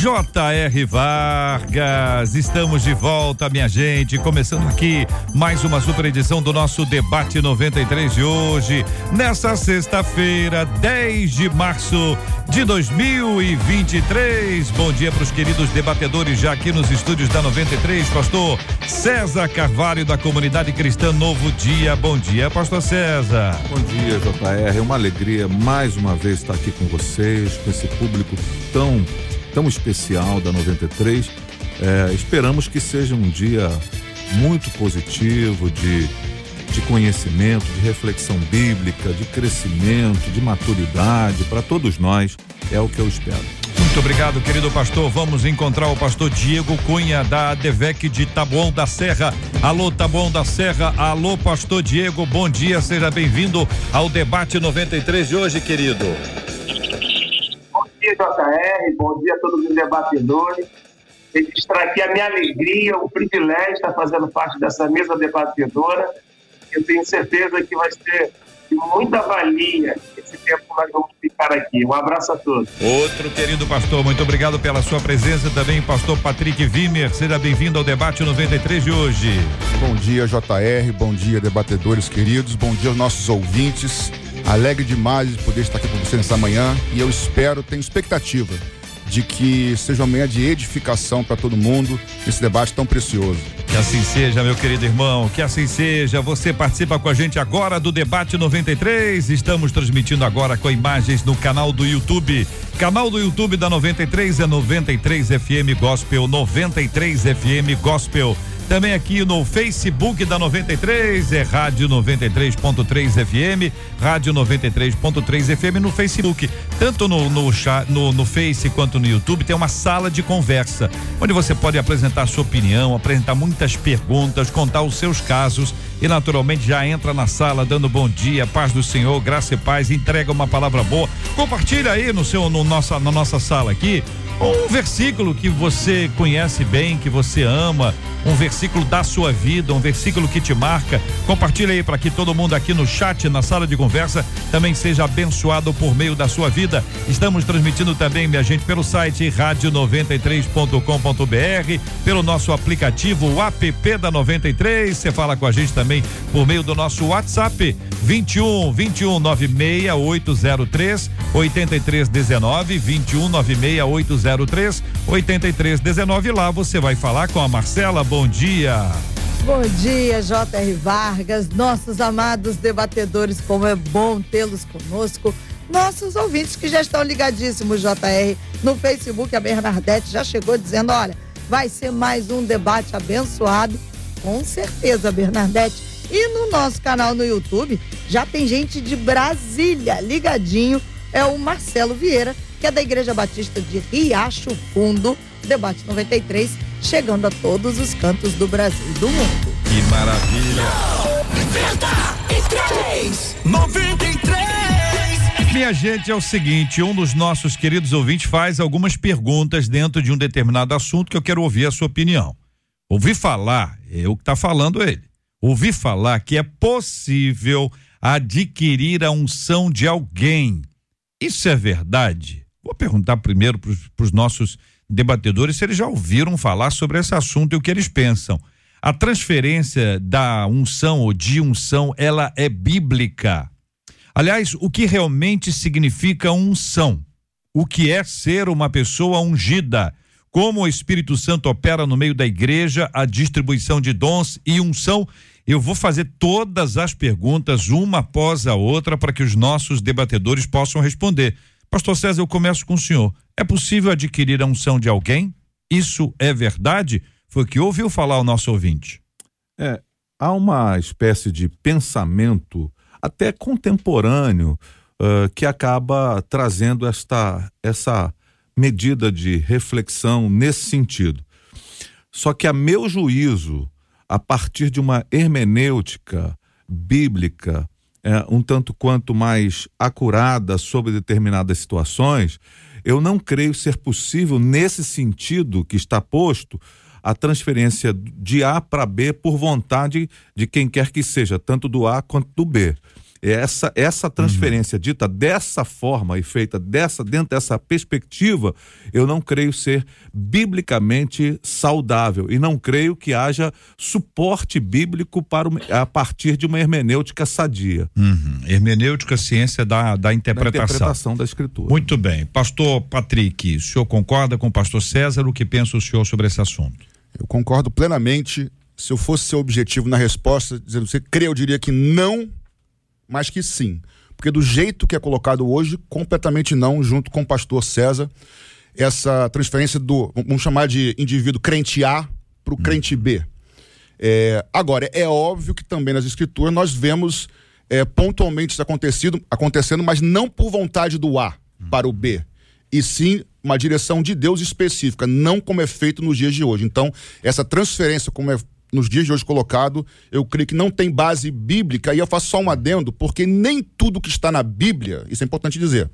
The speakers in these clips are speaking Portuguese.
J.R. Vargas, estamos de volta, minha gente, começando aqui mais uma super edição do nosso debate 93 de hoje, nessa sexta-feira, 10 de março de 2023. Bom dia para os queridos debatedores já aqui nos estúdios da 93, pastor César Carvalho da comunidade cristã Novo Dia. Bom dia, pastor César. Bom dia, JR. É uma alegria mais uma vez estar aqui com vocês, com esse público tão tão especial da 93. É, esperamos que seja um dia muito positivo de, de conhecimento, de reflexão bíblica, de crescimento, de maturidade para todos nós. É o que eu espero. Muito obrigado, querido pastor. Vamos encontrar o pastor Diego Cunha da ADVEC de Taboão da Serra. Alô, Taboão da Serra. Alô, pastor Diego. Bom dia, seja bem-vindo ao debate 93 de hoje, querido dia, JR. Bom dia a todos os debatedores. Registrar aqui a minha alegria, o privilégio de estar fazendo parte dessa mesa debatedora. Eu tenho certeza que vai ser de muita valia esse tempo que nós vamos ficar aqui. Um abraço a todos. Outro querido pastor, muito obrigado pela sua presença também, pastor Patrick Wimmer. Seja bem-vindo ao debate 93 de hoje. Bom dia, JR. Bom dia, debatedores queridos. Bom dia aos nossos ouvintes. Alegre demais de poder estar aqui com você nessa manhã e eu espero, tenho expectativa de que seja uma manhã de edificação para todo mundo nesse debate tão precioso. Que assim seja, meu querido irmão, que assim seja. Você participa com a gente agora do Debate 93. Estamos transmitindo agora com imagens no canal do YouTube. Canal do YouTube da 93 é 93 FM Gospel, 93 FM Gospel. Também aqui no Facebook da 93, é Rádio 93.3 FM, Rádio 93.3 FM no Facebook. Tanto no, no, no, no Face quanto no YouTube tem uma sala de conversa, onde você pode apresentar sua opinião, apresentar muitas perguntas, contar os seus casos e naturalmente já entra na sala dando bom dia, paz do Senhor, graça e paz, entrega uma palavra boa. Compartilha aí no seu no nossa na nossa sala aqui um versículo que você conhece bem, que você ama, um versículo da sua vida, um versículo que te marca. Compartilha aí para que todo mundo aqui no chat, na sala de conversa, também seja abençoado por meio da sua vida. Estamos transmitindo também, minha gente, pelo site rádio93.com.br, pelo nosso aplicativo, o app da 93. Você fala com a gente também por meio do nosso WhatsApp 21 21 96803 8319 21 96803 8319 lá você vai falar com a Marcela. Bom dia. Bom dia, J.R. Vargas, nossos amados debatedores, como é bom tê-los conosco. Nossos ouvintes que já estão ligadíssimos, JR, no Facebook, a Bernadette já chegou dizendo: olha, vai ser mais um debate abençoado. Com certeza, Bernadette. E no nosso canal no YouTube já tem gente de Brasília ligadinho. É o Marcelo Vieira, que é da Igreja Batista de Riacho Fundo, debate 93, chegando a todos os cantos do Brasil e do mundo. Que maravilha! 93! 93! Minha gente, é o seguinte, um dos nossos queridos ouvintes faz algumas perguntas dentro de um determinado assunto que eu quero ouvir a sua opinião. Ouvi falar, é o que está falando ele ouvi falar que é possível adquirir a unção de alguém. Isso é verdade? Vou perguntar primeiro para os nossos debatedores se eles já ouviram falar sobre esse assunto e o que eles pensam. A transferência da unção ou de unção, ela é bíblica. Aliás, o que realmente significa unção? O que é ser uma pessoa ungida? Como o Espírito Santo opera no meio da igreja, a distribuição de dons e unção eu vou fazer todas as perguntas, uma após a outra, para que os nossos debatedores possam responder. Pastor César, eu começo com o senhor. É possível adquirir a unção de alguém? Isso é verdade? Foi o que ouviu falar o nosso ouvinte. É, há uma espécie de pensamento, até contemporâneo, uh, que acaba trazendo esta, essa medida de reflexão nesse sentido. Só que a meu juízo, a partir de uma hermenêutica bíblica, é, um tanto quanto mais acurada sobre determinadas situações, eu não creio ser possível, nesse sentido que está posto, a transferência de A para B por vontade de quem quer que seja, tanto do A quanto do B essa, essa transferência uhum. dita dessa forma e feita dessa, dentro dessa perspectiva, eu não creio ser biblicamente saudável e não creio que haja suporte bíblico para a partir de uma hermenêutica sadia. Uhum. Hermenêutica, ciência da, da interpretação. Da interpretação da escritura. Muito bem. Pastor Patrick, o senhor concorda com o pastor César? O que pensa o senhor sobre esse assunto? Eu concordo plenamente. Se eu fosse ser objetivo na resposta, dizendo você crê, eu diria que não mas que sim. Porque do jeito que é colocado hoje, completamente não, junto com o pastor César, essa transferência do, vamos chamar de indivíduo crente A para o hum. crente B. É, agora, é óbvio que também nas escrituras nós vemos é, pontualmente isso acontecido, acontecendo, mas não por vontade do A hum. para o B, e sim uma direção de Deus específica, não como é feito nos dias de hoje. Então, essa transferência, como é nos dias de hoje colocado, eu creio que não tem base bíblica, e eu faço só um adendo, porque nem tudo que está na Bíblia, isso é importante dizer,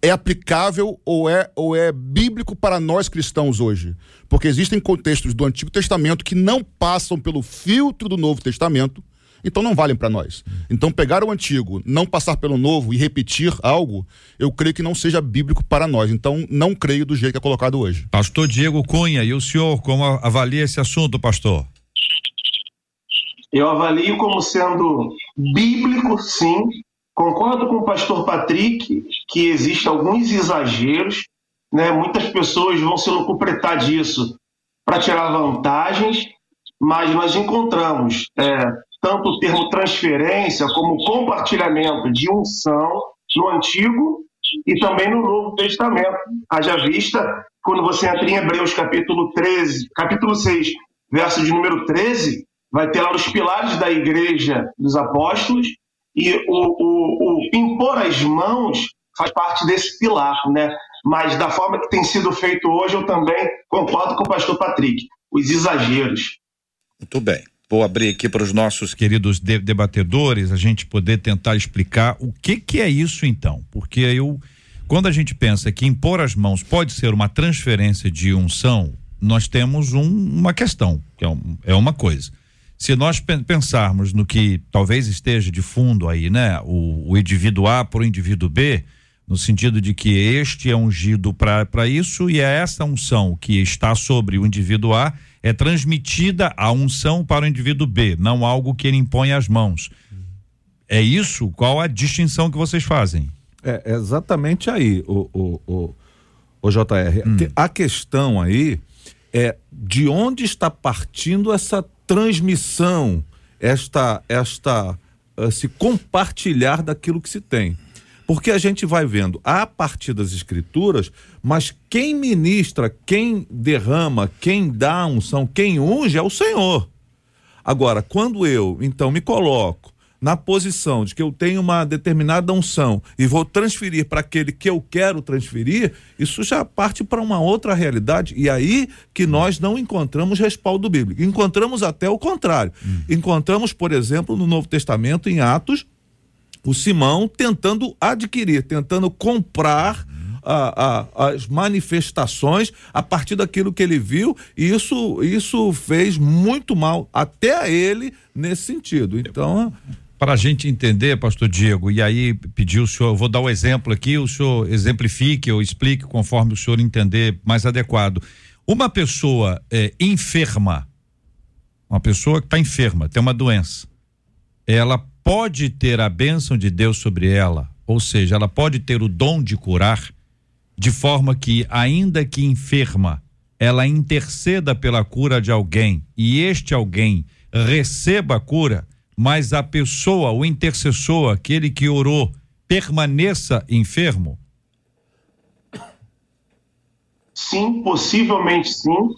é aplicável ou é, ou é bíblico para nós cristãos hoje. Porque existem contextos do Antigo Testamento que não passam pelo filtro do Novo Testamento, então não valem para nós. Então, pegar o antigo, não passar pelo novo e repetir algo, eu creio que não seja bíblico para nós. Então, não creio do jeito que é colocado hoje. Pastor Diego Cunha, e o senhor, como avalia esse assunto, pastor? Eu avalio como sendo bíblico, sim. Concordo com o pastor Patrick que existem alguns exageros, né? Muitas pessoas vão se locupletar disso para tirar vantagens, mas nós encontramos é, tanto o termo transferência como compartilhamento de unção no Antigo e também no Novo Testamento. Haja vista, quando você entra em Hebreus capítulo 13, capítulo 6, verso de número 13, vai ter lá os pilares da igreja dos apóstolos e o, o, o impor as mãos faz parte desse pilar, né? Mas da forma que tem sido feito hoje, eu também concordo com o pastor Patrick, os exageros. Muito bem. Vou abrir aqui para os nossos queridos de debatedores a gente poder tentar explicar o que que é isso então, porque eu quando a gente pensa que impor as mãos pode ser uma transferência de unção, nós temos um, uma questão, que é, um, é uma coisa se nós pensarmos no que talvez esteja de fundo aí, né? O, o indivíduo A para o indivíduo B, no sentido de que este é ungido para isso e é essa unção que está sobre o indivíduo A é transmitida a unção para o indivíduo B, não algo que ele impõe às mãos. É isso? Qual a distinção que vocês fazem? É exatamente aí, o, o, o, o JR. Hum. A questão aí é de onde está partindo essa transmissão, esta, esta, se compartilhar daquilo que se tem. Porque a gente vai vendo a partir das escrituras, mas quem ministra, quem derrama, quem dá unção, quem unge é o Senhor. Agora, quando eu então me coloco na posição de que eu tenho uma determinada unção e vou transferir para aquele que eu quero transferir, isso já parte para uma outra realidade. E aí que nós não encontramos respaldo bíblico. Encontramos até o contrário. Hum. Encontramos, por exemplo, no Novo Testamento, em Atos, o Simão tentando adquirir, tentando comprar. A, a, as manifestações a partir daquilo que ele viu, e isso, isso fez muito mal até a ele nesse sentido. Então, para a gente entender, pastor Diego, e aí pediu o senhor, eu vou dar o um exemplo aqui, o senhor exemplifique ou explique conforme o senhor entender mais adequado. Uma pessoa é, enferma, uma pessoa que está enferma, tem uma doença, ela pode ter a bênção de Deus sobre ela, ou seja, ela pode ter o dom de curar, de forma que, ainda que enferma, ela interceda pela cura de alguém e este alguém receba a cura mas a pessoa, o intercessor, aquele que orou, permaneça enfermo? Sim, possivelmente sim.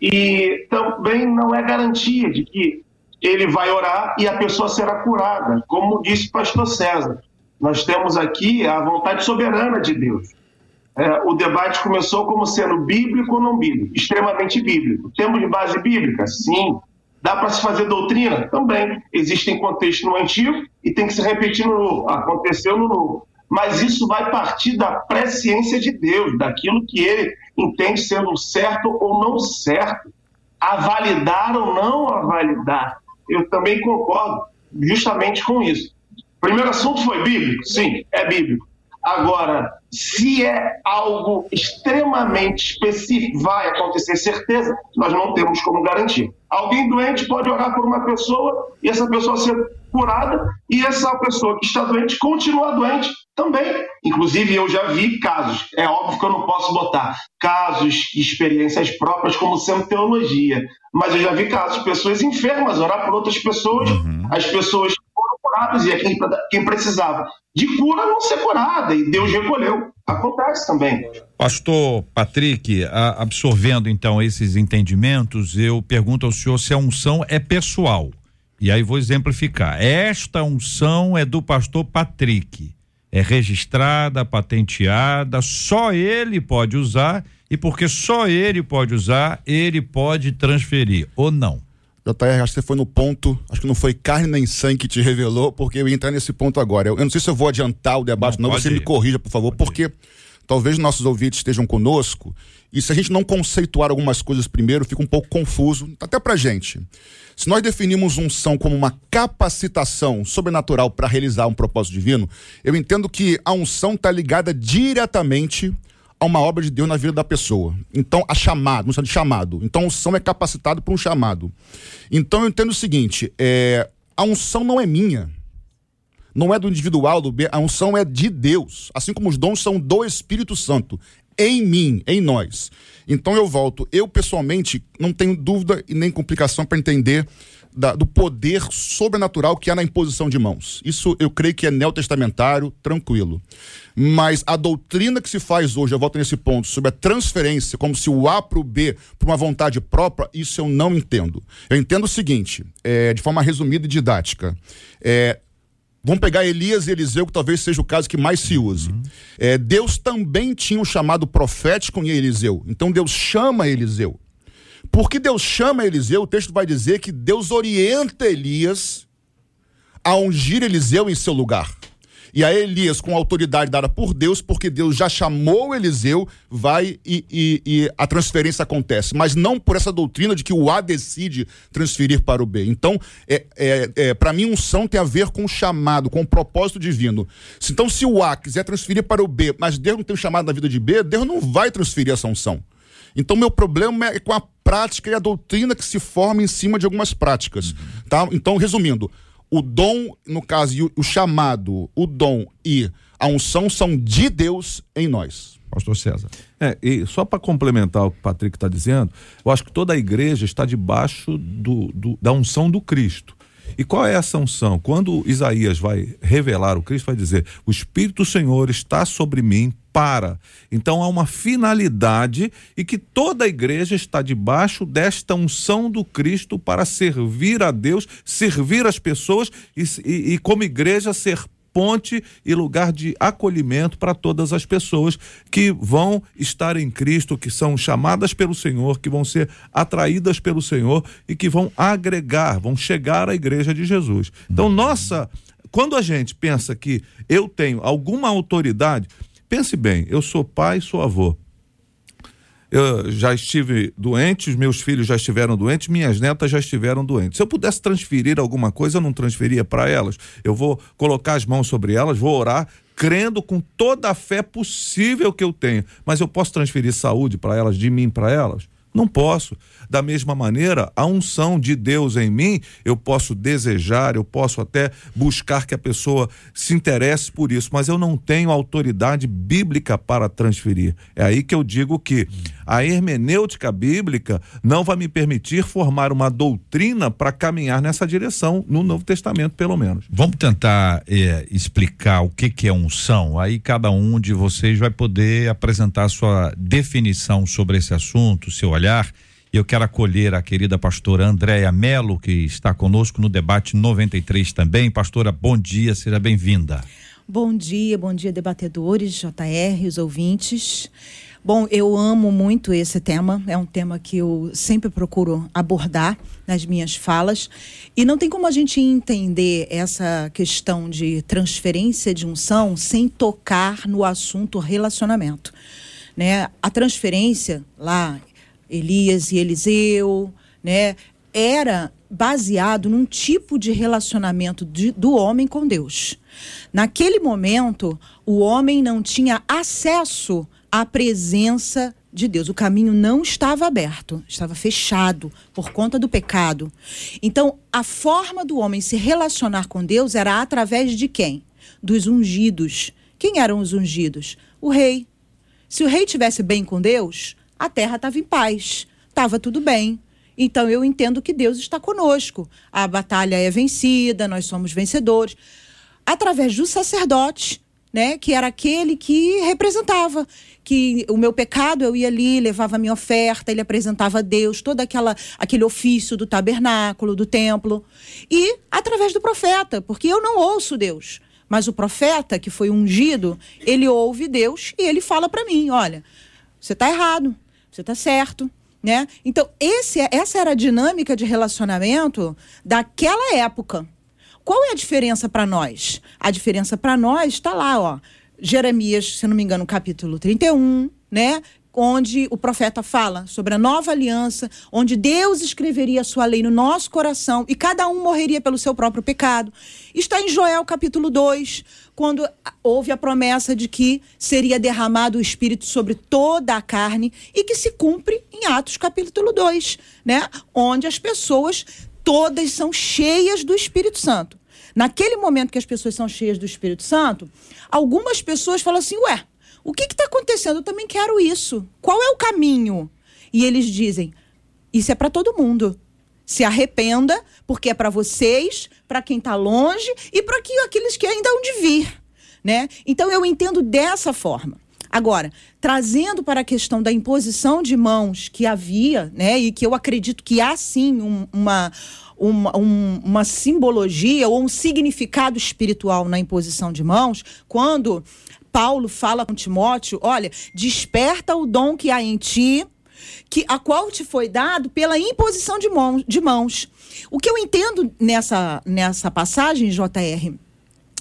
E também não é garantia de que ele vai orar e a pessoa será curada, como disse o pastor César. Nós temos aqui a vontade soberana de Deus. é, o debate começou como sendo bíblico ou não bíblico, extremamente bíblico. Temos base bíblica? Sim. Dá para se fazer doutrina? Também. Existem contextos no antigo e tem que se repetir no novo. Aconteceu no novo. Mas isso vai partir da presciência de Deus, daquilo que ele entende sendo certo ou não certo. A validar ou não a validar. Eu também concordo justamente com isso. Primeiro assunto foi bíblico? Sim, é bíblico. Agora, se é algo extremamente específico, vai acontecer certeza, nós não temos como garantir. Alguém doente pode orar por uma pessoa e essa pessoa ser curada e essa pessoa que está doente continua doente também. Inclusive, eu já vi casos, é óbvio que eu não posso botar casos, experiências próprias como sendo teologia, mas eu já vi casos, de pessoas enfermas orar por outras pessoas, uhum. as pessoas curadas e quem, quem precisava de cura não ser curada e Deus recolheu. Acontece também. Pastor Patrick, absorvendo então esses entendimentos, eu pergunto ao senhor se a unção é pessoal. E aí vou exemplificar. Esta unção é do pastor Patrick. É registrada, patenteada, só ele pode usar e porque só ele pode usar, ele pode transferir ou não. JR, acho que você foi no ponto, acho que não foi carne nem sangue que te revelou, porque eu ia entrar nesse ponto agora. Eu, eu não sei se eu vou adiantar o debate, não, não você ir. me corrija, por favor, pode porque ir. talvez nossos ouvintes estejam conosco, e se a gente não conceituar algumas coisas primeiro, fica um pouco confuso, até pra gente. Se nós definimos unção como uma capacitação sobrenatural para realizar um propósito divino, eu entendo que a unção está ligada diretamente a uma obra de Deus na vida da pessoa. Então, a chamado, não de chamado. Então, a unção é capacitado por um chamado. Então, eu entendo o seguinte: é, a unção não é minha. Não é do individual, do B, a unção é de Deus. Assim como os dons são do Espírito Santo. Em mim, em nós. Então eu volto. Eu, pessoalmente, não tenho dúvida e nem complicação para entender da, do poder sobrenatural que há na imposição de mãos. Isso eu creio que é neotestamentário, tranquilo. Mas a doutrina que se faz hoje, eu volto nesse ponto, sobre a transferência, como se o A para o B, por uma vontade própria, isso eu não entendo. Eu entendo o seguinte, é, de forma resumida e didática. É, Vamos pegar Elias e Eliseu, que talvez seja o caso que mais se use. Uhum. É, Deus também tinha um chamado profético em Eliseu. Então Deus chama Eliseu. Porque Deus chama Eliseu, o texto vai dizer que Deus orienta Elias a ungir Eliseu em seu lugar. E a Elias, com a autoridade dada por Deus, porque Deus já chamou Eliseu, vai e, e, e, a transferência acontece. Mas não por essa doutrina de que o A decide transferir para o B. Então, é, é, é para mim, unção tem a ver com o chamado, com o propósito divino. Então, se o A quiser transferir para o B, mas Deus não tem o chamado na vida de B, Deus não vai transferir essa unção. Então, meu problema é com a prática e a doutrina que se forma em cima de algumas práticas. Tá? Então, resumindo, o dom, no caso, o chamado, o dom e a unção são de Deus em nós. Pastor César. É, e só para complementar o que o Patrick está dizendo, eu acho que toda a igreja está debaixo do, do, da unção do Cristo. E qual é essa unção? Quando Isaías vai revelar o Cristo, vai dizer: O Espírito do Senhor está sobre mim para. Então há uma finalidade e que toda a igreja está debaixo desta unção do Cristo para servir a Deus, servir as pessoas e, e, e como igreja ser ponte e lugar de acolhimento para todas as pessoas que vão estar em Cristo, que são chamadas pelo Senhor, que vão ser atraídas pelo Senhor e que vão agregar, vão chegar à igreja de Jesus. Então, nossa, quando a gente pensa que eu tenho alguma autoridade, pense bem, eu sou pai, sou avô eu já estive doente, os meus filhos já estiveram doentes, minhas netas já estiveram doentes. Se eu pudesse transferir alguma coisa, eu não transferia para elas. Eu vou colocar as mãos sobre elas, vou orar, crendo com toda a fé possível que eu tenho. Mas eu posso transferir saúde para elas, de mim para elas? Não posso. Da mesma maneira, a unção de Deus em mim, eu posso desejar, eu posso até buscar que a pessoa se interesse por isso, mas eu não tenho autoridade bíblica para transferir. É aí que eu digo que a hermenêutica bíblica não vai me permitir formar uma doutrina para caminhar nessa direção, no Novo Testamento, pelo menos. Vamos tentar é, explicar o que, que é unção. Aí cada um de vocês vai poder apresentar sua definição sobre esse assunto, seu olhar. Eu quero acolher a querida pastora Andréia Melo, que está conosco no debate 93 também. Pastora, bom dia, seja bem-vinda. Bom dia, bom dia, debatedores, JR, os ouvintes. Bom, eu amo muito esse tema, é um tema que eu sempre procuro abordar nas minhas falas. E não tem como a gente entender essa questão de transferência de unção sem tocar no assunto relacionamento. Né? A transferência lá, Elias e Eliseu, né? era baseado num tipo de relacionamento de, do homem com Deus. Naquele momento, o homem não tinha acesso à presença de Deus. O caminho não estava aberto, estava fechado por conta do pecado. Então, a forma do homem se relacionar com Deus era através de quem? Dos ungidos. Quem eram os ungidos? O rei. Se o rei tivesse bem com Deus, a terra estava em paz, estava tudo bem. Então eu entendo que Deus está conosco. A batalha é vencida, nós somos vencedores. Através do sacerdote, né, que era aquele que representava que o meu pecado eu ia ali, levava a minha oferta, ele apresentava a Deus todo aquela, aquele ofício do tabernáculo, do templo. E através do profeta, porque eu não ouço Deus. Mas o profeta, que foi ungido, ele ouve Deus e ele fala para mim: olha, você está errado, você está certo, né? Então, esse, é, essa era a dinâmica de relacionamento daquela época. Qual é a diferença para nós? A diferença para nós está lá, ó. Jeremias, se não me engano, capítulo 31, né? Onde o profeta fala sobre a nova aliança, onde Deus escreveria a sua lei no nosso coração e cada um morreria pelo seu próprio pecado. Está em Joel capítulo 2, quando houve a promessa de que seria derramado o Espírito sobre toda a carne e que se cumpre em Atos capítulo 2, né? onde as pessoas todas são cheias do Espírito Santo. Naquele momento que as pessoas são cheias do Espírito Santo, algumas pessoas falam assim: ué, o que está acontecendo? Eu também quero isso. Qual é o caminho? E eles dizem: Isso é para todo mundo. Se arrependa, porque é para vocês, para quem está longe e para aqueles que ainda hão de vir. Né? Então eu entendo dessa forma. Agora, trazendo para a questão da imposição de mãos que havia, né, e que eu acredito que há sim um, uma, uma, um, uma simbologia ou um significado espiritual na imposição de mãos, quando Paulo fala com Timóteo: olha, desperta o dom que há em ti, que a qual te foi dado pela imposição de mãos. De mãos. O que eu entendo nessa, nessa passagem, JR,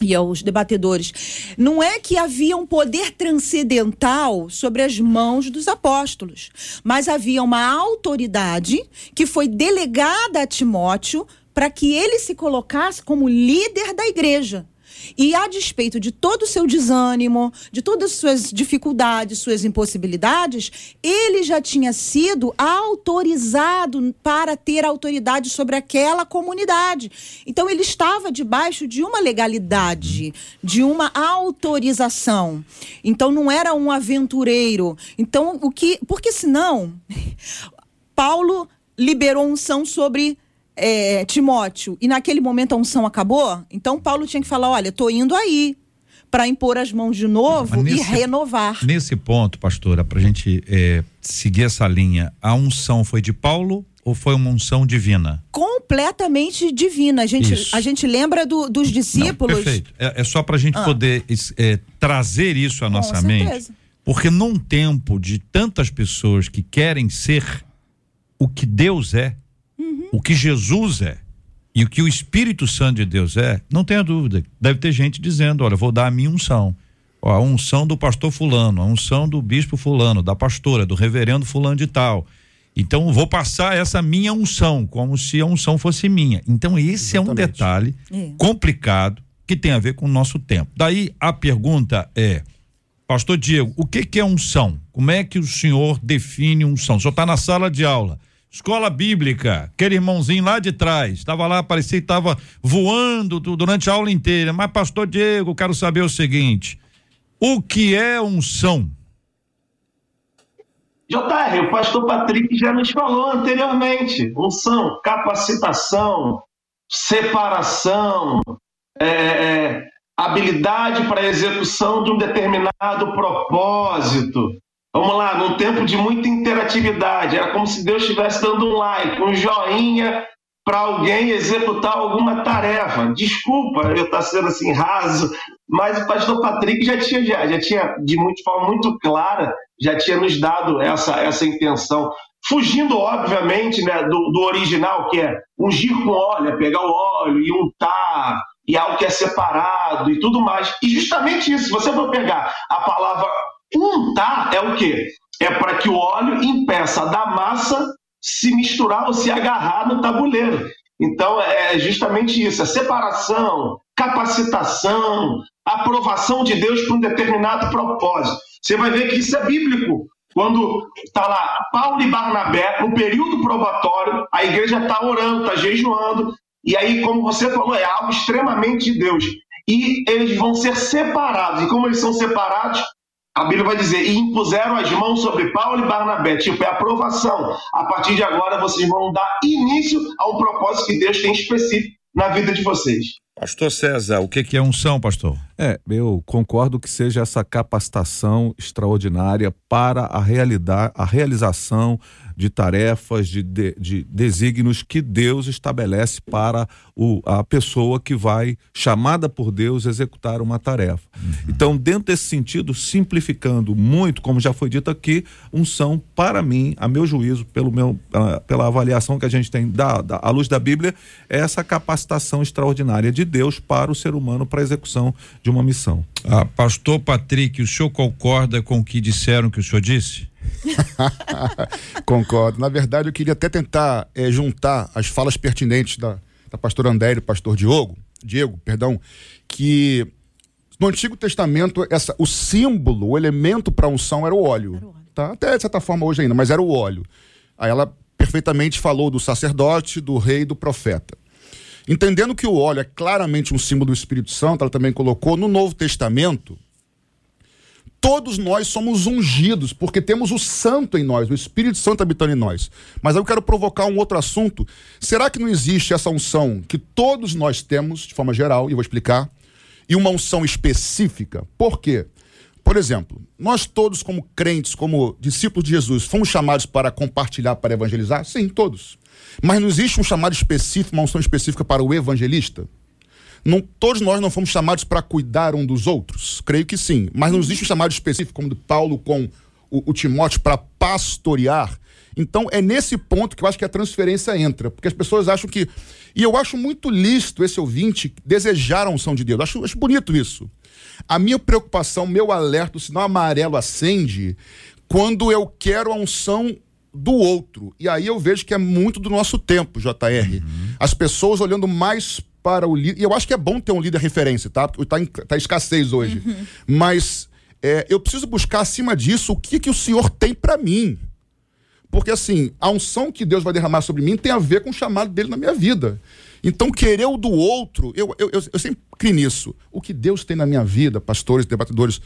e aos debatedores, não é que havia um poder transcendental sobre as mãos dos apóstolos, mas havia uma autoridade que foi delegada a Timóteo para que ele se colocasse como líder da igreja. E a despeito de todo o seu desânimo, de todas as suas dificuldades, suas impossibilidades, ele já tinha sido autorizado para ter autoridade sobre aquela comunidade. Então ele estava debaixo de uma legalidade, de uma autorização. Então não era um aventureiro. Então o que, porque senão Paulo liberou unção sobre é, Timóteo e naquele momento a unção acabou, então Paulo tinha que falar: olha, estou indo aí para impor as mãos de novo e renovar. Nesse ponto, pastora, para a gente é, seguir essa linha, a unção foi de Paulo ou foi uma unção divina? Completamente divina. A gente, a gente lembra do, dos discípulos. Não, perfeito. É, é só para a gente ah. poder é, trazer isso à nossa Com mente. Certeza. Porque num tempo de tantas pessoas que querem ser o que Deus é, o que Jesus é e o que o Espírito Santo de Deus é, não tenha dúvida. Deve ter gente dizendo: olha, vou dar a minha unção. Ó, a unção do pastor Fulano, a unção do bispo Fulano, da pastora, do reverendo Fulano de Tal. Então, vou passar essa minha unção, como se a unção fosse minha. Então, esse Exatamente. é um detalhe é. complicado que tem a ver com o nosso tempo. Daí a pergunta é. Pastor Diego, o que, que é unção? Como é que o senhor define unção? O senhor está na sala de aula. Escola Bíblica, aquele irmãozinho lá de trás, estava lá, parecia que estava voando durante a aula inteira. Mas, pastor Diego, quero saber o seguinte: o que é unção? JR, o pastor Patrick já nos falou anteriormente: unção, capacitação, separação, é, é, habilidade para execução de um determinado propósito. Vamos lá, num tempo de muita interatividade, era como se Deus estivesse dando um like, um joinha para alguém executar alguma tarefa. Desculpa eu estar sendo assim raso, mas o pastor Patrick já tinha, já, já tinha de muito, forma muito clara, já tinha nos dado essa, essa intenção. Fugindo, obviamente, né, do, do original, que é ungir com óleo, é pegar o óleo e untar, e algo que é separado e tudo mais. E justamente isso, se você for pegar a palavra untar, é o quê? É para que o óleo impeça da massa se misturar ou se agarrar no tabuleiro. Então, é justamente isso: a separação, capacitação, aprovação de Deus para um determinado propósito. Você vai ver que isso é bíblico. Quando está lá Paulo e Barnabé, no período probatório, a igreja está orando, está jejuando, e aí, como você falou, é algo extremamente de Deus. E eles vão ser separados. E como eles são separados, a Bíblia vai dizer, e impuseram as mãos sobre Paulo e Barnabé, tipo, é aprovação. A partir de agora vocês vão dar início ao propósito que Deus tem específico na vida de vocês. Pastor César, o que, que é unção, pastor? É, eu concordo que seja essa capacitação extraordinária para a realidade, a realização de tarefas, de, de, de desígnios que Deus estabelece para o, a pessoa que vai, chamada por Deus, executar uma tarefa. Uhum. Então, dentro desse sentido, simplificando muito, como já foi dito aqui, unção, para mim, a meu juízo, pelo meu, pela avaliação que a gente tem da, da, à luz da Bíblia, é essa capacitação extraordinária de Deus para o ser humano para a execução de uma missão. Ah, pastor Patrick, o senhor concorda com o que disseram que o senhor disse? Concordo. Na verdade, eu queria até tentar é, juntar as falas pertinentes da, da pastora André e do pastor Diogo, Diego, perdão, que no Antigo Testamento essa, o símbolo, o elemento para unção era o óleo. Era o óleo. Tá? Até de certa forma hoje ainda, mas era o óleo. Aí ela perfeitamente falou do sacerdote, do rei e do profeta. Entendendo que o óleo é claramente um símbolo do Espírito Santo, ela também colocou no Novo Testamento, todos nós somos ungidos, porque temos o Santo em nós, o Espírito Santo habitando em nós. Mas eu quero provocar um outro assunto. Será que não existe essa unção que todos nós temos, de forma geral, e eu vou explicar, e uma unção específica? Por quê? Por exemplo, nós todos, como crentes, como discípulos de Jesus, fomos chamados para compartilhar, para evangelizar? Sim, todos. Mas não existe um chamado específico, uma unção específica para o evangelista? Não, todos nós não fomos chamados para cuidar um dos outros? Creio que sim. Mas não existe um chamado específico, como do Paulo com o, o Timóteo, para pastorear. Então é nesse ponto que eu acho que a transferência entra. Porque as pessoas acham que. E eu acho muito lícito esse ouvinte desejar a unção de Deus. Eu acho, acho bonito isso. A minha preocupação, meu alerta, o sinal amarelo acende quando eu quero a unção do outro. E aí eu vejo que é muito do nosso tempo, JR. Uhum. As pessoas olhando mais para o líder. E eu acho que é bom ter um líder referência, tá? Porque tá, em, tá escassez hoje. Uhum. Mas é, eu preciso buscar acima disso o que, que o Senhor tem para mim. Porque assim, a unção que Deus vai derramar sobre mim tem a ver com o chamado dele na minha vida. Então, querer o do outro, eu, eu, eu, eu sempre criei nisso. O que Deus tem na minha vida, pastores, debatedores,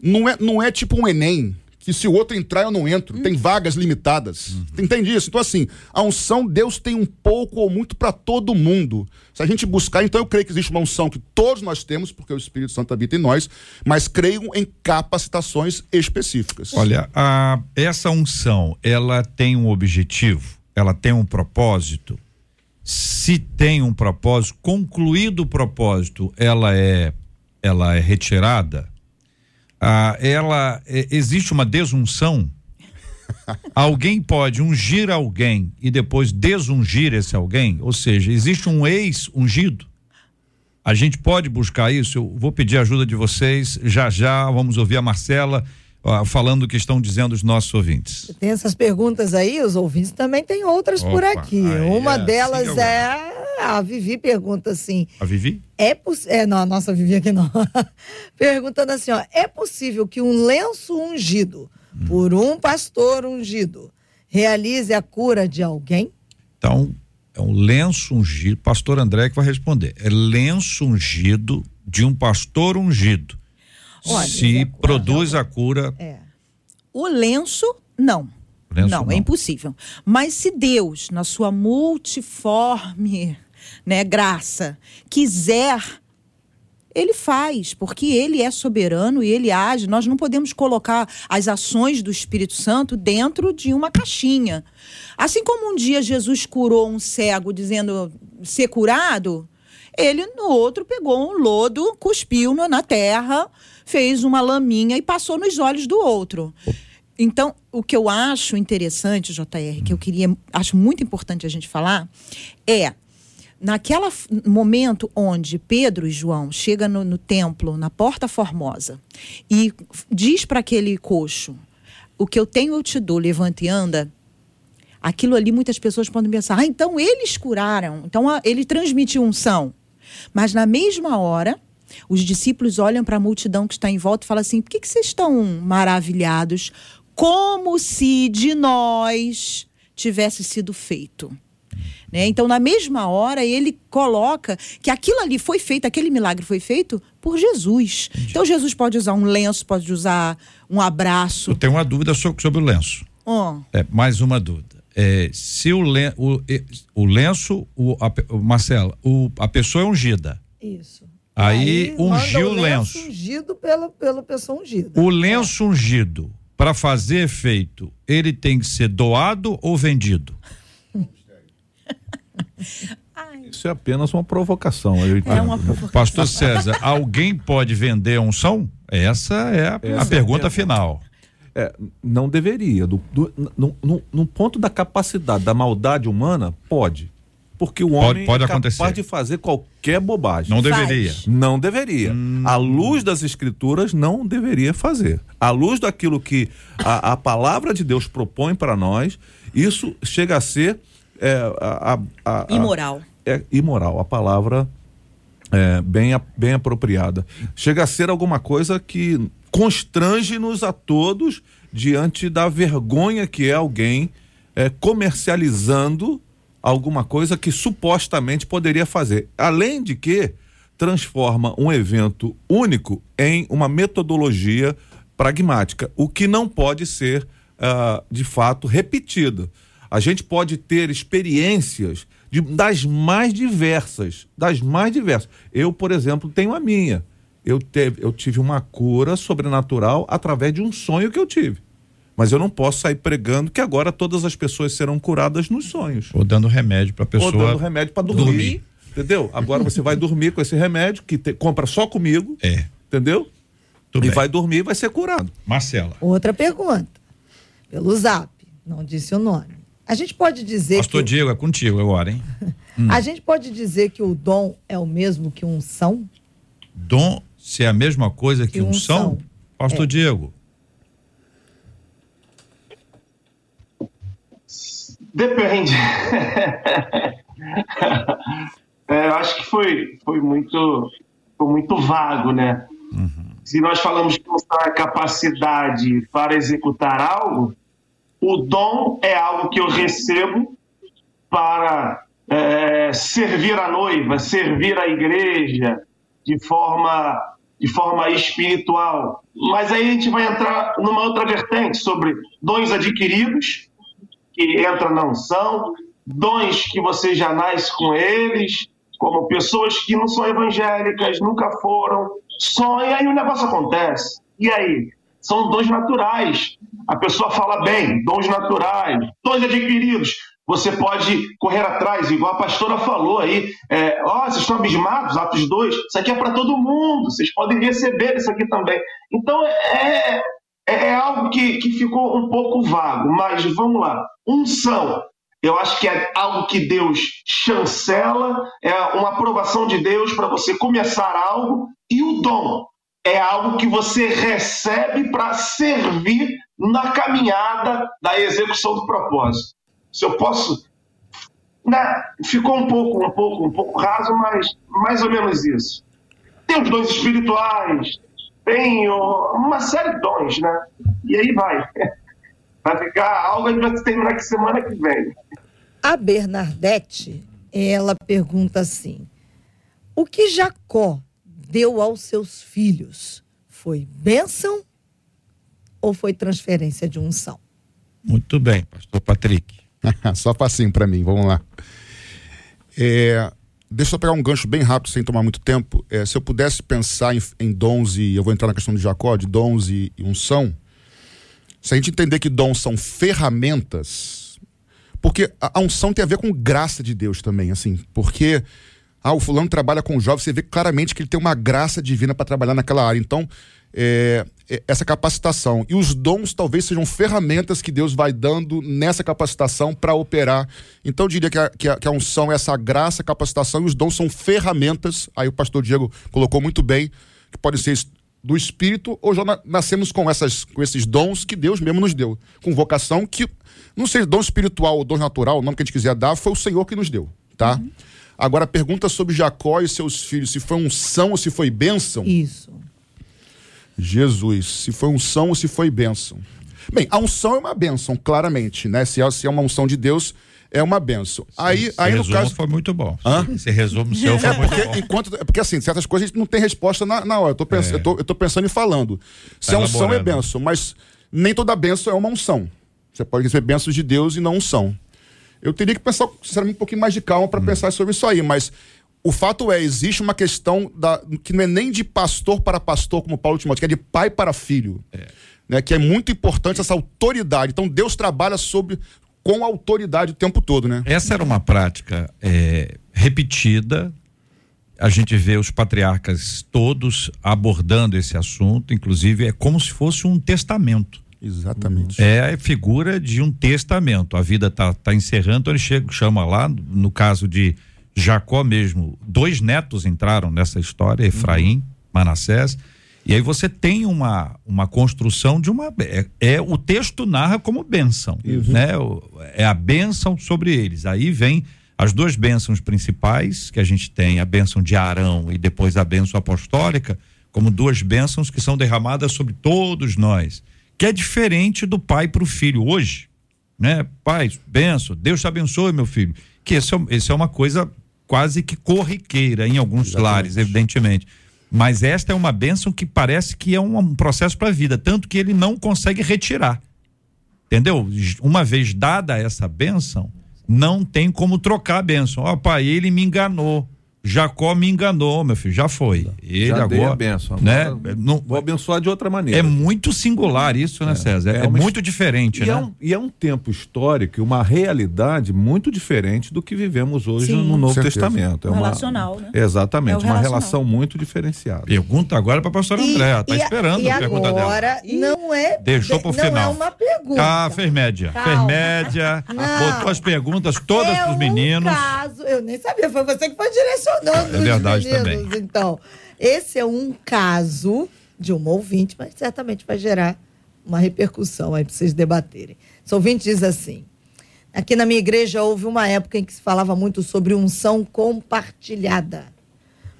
não é, não é tipo um Enem que se o outro entrar eu não entro. Uhum. Tem vagas limitadas. Uhum. Entende isso? Então, assim, a unção Deus tem um pouco ou muito para todo mundo. Se a gente buscar, então eu creio que existe uma unção que todos nós temos, porque o Espírito Santo habita em nós, mas creio em capacitações específicas. Olha, a, essa unção, ela tem um objetivo, ela tem um propósito. Se tem um propósito, concluído o propósito, ela é ela é retirada ah, ela é, existe uma desunção. alguém pode ungir alguém e depois desungir esse alguém, ou seja, existe um ex-ungido. A gente pode buscar isso. Eu vou pedir ajuda de vocês. Já já vamos ouvir a Marcela uh, falando o que estão dizendo os nossos ouvintes. Tem essas perguntas aí, os ouvintes também têm outras Opa, por aqui. Uma é, delas é a Vivi pergunta assim. A Vivi? É. É, não, a nossa Vivi aqui não. Perguntando assim, ó. É possível que um lenço ungido hum. por um pastor ungido realize a cura de alguém? Então, é um lenço ungido. Pastor André que vai responder. É lenço ungido de um pastor ungido. Olha, se produz a cura. É. O lenço, não. Lenço, não, não, é impossível. Mas se Deus, na sua multiforme né, graça, quiser, ele faz, porque ele é soberano e ele age. Nós não podemos colocar as ações do Espírito Santo dentro de uma caixinha. Assim como um dia Jesus curou um cego dizendo ser curado, ele no outro pegou um lodo, cuspiu na terra, fez uma laminha e passou nos olhos do outro. Então, o que eu acho interessante, JR, que eu queria, acho muito importante a gente falar, é naquela momento onde Pedro e João chegam no, no templo, na Porta Formosa, e diz para aquele coxo: O que eu tenho eu te dou, levante e anda. Aquilo ali muitas pessoas podem pensar: Ah, então eles curaram, então a, ele transmitiu unção. Mas na mesma hora, os discípulos olham para a multidão que está em volta e falam assim: Por que, que vocês estão maravilhados? Como se de nós tivesse sido feito. Né? Então, na mesma hora, ele coloca que aquilo ali foi feito, aquele milagre foi feito por Jesus. Entendi. Então, Jesus pode usar um lenço, pode usar um abraço. Eu tenho uma dúvida sobre, o lenço. Oh. É, mais uma dúvida. É, se o, len, o, o lenço, o, a, o Marcela, o, a pessoa é ungida. Isso. Aí, Aí ungiu o lenço. ungido pela, pela pessoa ungida. O lenço é. ungido, para fazer efeito, ele tem que ser doado ou vendido? Isso é apenas uma provocação. é uma provocação. Pastor César, alguém pode vender um som? Essa é a, Essa a pergunta é a final. É, não deveria. Do, do, no, no, no, ponto da capacidade, da maldade humana, pode. Porque o homem pode, pode é capaz acontecer. de fazer qualquer bobagem. Não deveria. Faz. Não deveria. Hum. A luz das escrituras não deveria fazer. À luz daquilo que a, a palavra de Deus propõe para nós, isso chega a ser é, a, a, a, imoral. É imoral, a palavra é bem, bem apropriada. Chega a ser alguma coisa que constrange-nos a todos diante da vergonha que é alguém é, comercializando alguma coisa que supostamente poderia fazer. Além de que transforma um evento único em uma metodologia pragmática, o que não pode ser uh, de fato repetido. A gente pode ter experiências de, das mais diversas, das mais diversas. Eu, por exemplo, tenho a minha. Eu, teve, eu tive uma cura sobrenatural através de um sonho que eu tive. Mas eu não posso sair pregando que agora todas as pessoas serão curadas nos sonhos. Ou dando remédio para pessoa. Ou dando remédio para dormir, dormir, Entendeu? Agora você vai dormir com esse remédio que te, compra só comigo. É. Entendeu? Tudo e bem. vai dormir e vai ser curado. Marcela. Outra pergunta. Pelo zap. Não disse o nome. A gente pode dizer. Pastor que... Diego, é contigo agora, hein? hum. A gente pode dizer que o dom é o mesmo que unção? Dom se é a mesma coisa que, que unção? unção? Pastor é. Diego. Depende. é, eu acho que foi, foi, muito, foi muito vago, né? Uhum. Se nós falamos que unção é capacidade para executar algo, o dom é algo que eu recebo para é, servir a noiva, servir a igreja de forma, de forma espiritual. Mas aí a gente vai entrar numa outra vertente sobre dons adquiridos, que entra na unção, dons que você já nasce com eles, como pessoas que não são evangélicas, nunca foram, sonha e o negócio acontece. E aí? São dons naturais. A pessoa fala bem, dons naturais, dons adquiridos. Você pode correr atrás, igual a pastora falou aí. É, vocês estão abismados, Atos 2, isso aqui é para todo mundo, vocês podem receber isso aqui também. Então, é, é, é algo que, que ficou um pouco vago, mas vamos lá. Unção, eu acho que é algo que Deus chancela, é uma aprovação de Deus para você começar algo, e o dom é algo que você recebe para servir na caminhada da execução do propósito. Se eu posso. Né? Ficou um pouco, um pouco, um pouco raso, mas mais ou menos isso. Tem os dons espirituais, tem uma série de dons, né? E aí vai. Vai ficar algo que vai terminar aqui semana que vem. A Bernadette, ela pergunta assim: o que Jacó deu aos seus filhos foi bênção ou foi transferência de unção? Muito bem, pastor Patrick. Só facinho para mim, vamos lá. É, deixa eu pegar um gancho bem rápido, sem tomar muito tempo. É, se eu pudesse pensar em, em, dons, e eu vou entrar na questão de Jacó, de dons e, e unção, se a gente entender que dons são ferramentas, porque a, a unção tem a ver com graça de Deus também, assim, porque Ah, o fulano trabalha com jovens, você vê claramente que ele tem uma graça divina para trabalhar naquela área. Então, é, essa capacitação. E os dons talvez sejam ferramentas que Deus vai dando nessa capacitação para operar. Então, eu diria que a, que, a, que a unção é essa graça, capacitação, e os dons são ferramentas. Aí o pastor Diego colocou muito bem, que podem ser do Espírito, ou já nascemos com, essas, com esses dons que Deus mesmo nos deu. Com vocação que, não sei, dom espiritual ou dom natural, o nome que a gente quiser dar, foi o Senhor que nos deu, tá? Uhum. Agora, a pergunta sobre Jacó e seus filhos, se foi unção ou se foi bênção. Isso. Jesus, se foi unção ou se foi bênção. Bem, a unção é uma bênção, claramente, né? Se é, se é uma unção de Deus, é uma benção. Aí, Esse aí no caso foi muito bom. Hã? Esse resumo seu foi é muito porque, bom. Enquanto, é porque assim, certas coisas a gente não tem resposta na, na hora. Eu tô, pensando, é. eu, tô, eu tô pensando e falando. Se tá é unção é benção, mas nem toda benção é uma unção. Você pode receber bênçãos de Deus e não unção. Eu teria que pensar, sinceramente, um pouquinho mais de calma para hum. pensar sobre isso aí, mas o fato é, existe uma questão da, que não é nem de pastor para pastor, como Paulo Timóteo, que é de pai para filho. É. Né, que é muito importante essa autoridade. Então Deus trabalha sobre com autoridade o tempo todo, né? Essa era uma prática é, repetida. A gente vê os patriarcas todos abordando esse assunto, inclusive é como se fosse um testamento. Exatamente. É a figura de um testamento. A vida está tá encerrando, então ele chega, chama lá, no caso de Jacó mesmo, dois netos entraram nessa história, Efraim, uhum. Manassés. E aí você tem uma, uma construção de uma. É, é o texto narra como bênção. Uhum. Né? É a bênção sobre eles. Aí vem as duas bênçãos principais que a gente tem, a bênção de Arão e depois a bênção apostólica, como duas bênçãos que são derramadas sobre todos nós. Que é diferente do pai para o filho hoje. Né? Pai, benção, Deus te abençoe, meu filho. Que esse é, esse é uma coisa quase que corriqueira em alguns Exatamente. lares, evidentemente. Mas esta é uma bênção que parece que é um, um processo para a vida, tanto que ele não consegue retirar. Entendeu? Uma vez dada essa bênção, não tem como trocar a bênção. Ó, oh, pai, ele me enganou. Jacó me enganou, meu filho, já foi. Ele já agora, benção, né? Não, vou abençoar de outra maneira. É muito singular isso, né, é, César? É, é uma, muito diferente, e né? É um, e é um tempo histórico, uma realidade muito diferente do que vivemos hoje Sim, no Novo Testamento. É uma, relacional, né? Exatamente, é uma relação muito diferenciada. Pergunta agora para a pastora André, tá esperando e a pergunta dela. agora não é Deixou para o final. Não é uma pergunta. Ah, fez média. Calma. Fez média, não. botou as perguntas todas é para os meninos. Um caso, eu nem sabia, foi você que foi direcionando. É verdade meninos, também. Então, esse é um caso de uma ouvinte, mas certamente vai gerar uma repercussão aí para vocês debaterem. Esse ouvinte diz assim: aqui na minha igreja houve uma época em que se falava muito sobre unção compartilhada.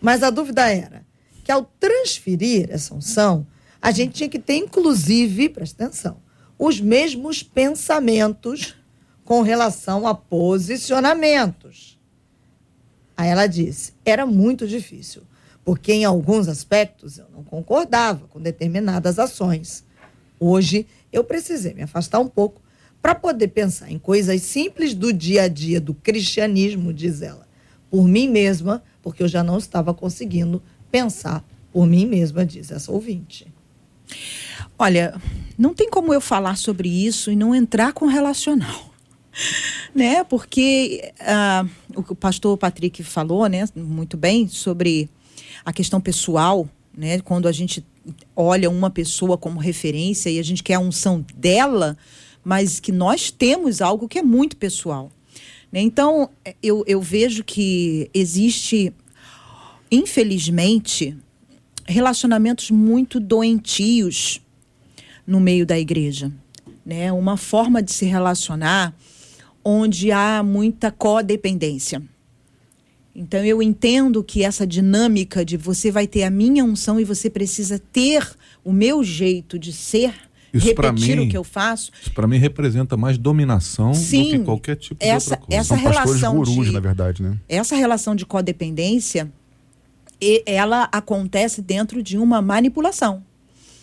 Mas a dúvida era que ao transferir essa unção, a gente tinha que ter, inclusive, presta atenção, os mesmos pensamentos com relação a posicionamentos. Aí ela disse: era muito difícil, porque em alguns aspectos eu não concordava com determinadas ações. Hoje eu precisei me afastar um pouco para poder pensar em coisas simples do dia a dia do cristianismo, diz ela, por mim mesma, porque eu já não estava conseguindo pensar por mim mesma, diz essa ouvinte. Olha, não tem como eu falar sobre isso e não entrar com relacional né? Porque uh, o que o pastor Patrick falou, né, muito bem sobre a questão pessoal, né? Quando a gente olha uma pessoa como referência e a gente quer a unção dela, mas que nós temos algo que é muito pessoal. Né? Então, eu, eu vejo que existe, infelizmente, relacionamentos muito doentios no meio da igreja. Né? Uma forma de se relacionar onde há muita codependência. Então eu entendo que essa dinâmica de você vai ter a minha unção e você precisa ter o meu jeito de ser, isso repetir mim, o que eu faço. Isso para mim representa mais dominação Sim, do que qualquer tipo essa, de outra coisa. Essa São relação gurus, de, na verdade, né? Essa relação de codependência, ela acontece dentro de uma manipulação.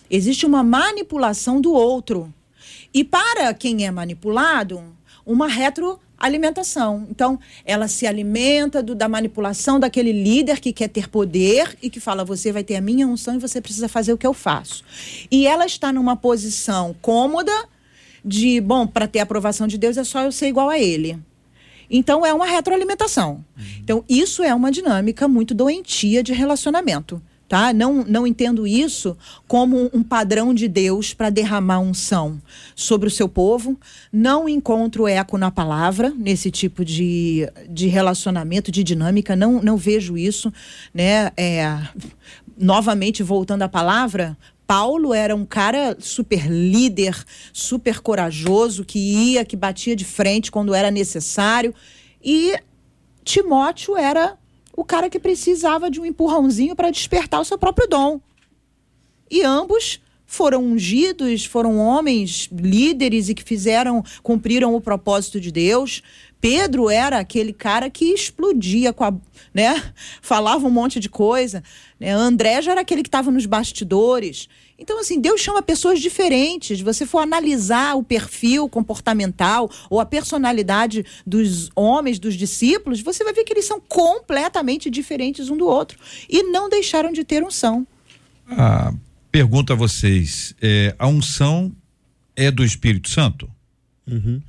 Existe uma manipulação do outro. E para quem é manipulado, uma retroalimentação. Então, ela se alimenta do, da manipulação daquele líder que quer ter poder e que fala: você vai ter a minha unção e você precisa fazer o que eu faço. E ela está numa posição cômoda de, bom, para ter a aprovação de Deus é só eu ser igual a ele. Então é uma retroalimentação. Então isso é uma dinâmica muito doentia de relacionamento. Tá? Não, não entendo isso como um padrão de Deus para derramar unção sobre o seu povo. Não encontro eco na palavra nesse tipo de, de relacionamento, de dinâmica. Não, não vejo isso. Né? É, novamente, voltando à palavra, Paulo era um cara super líder, super corajoso, que ia, que batia de frente quando era necessário. E Timóteo era o cara que precisava de um empurrãozinho para despertar o seu próprio dom. E ambos foram ungidos, foram homens líderes e que fizeram, cumpriram o propósito de Deus. Pedro era aquele cara que explodia com a, né? Falava um monte de coisa. Né? André já era aquele que estava nos bastidores. Então, assim, Deus chama pessoas diferentes. Você for analisar o perfil comportamental ou a personalidade dos homens, dos discípulos, você vai ver que eles são completamente diferentes um do outro. E não deixaram de ter unção. Ah, pergunto a vocês: é, a unção é do Espírito Santo? Uhum.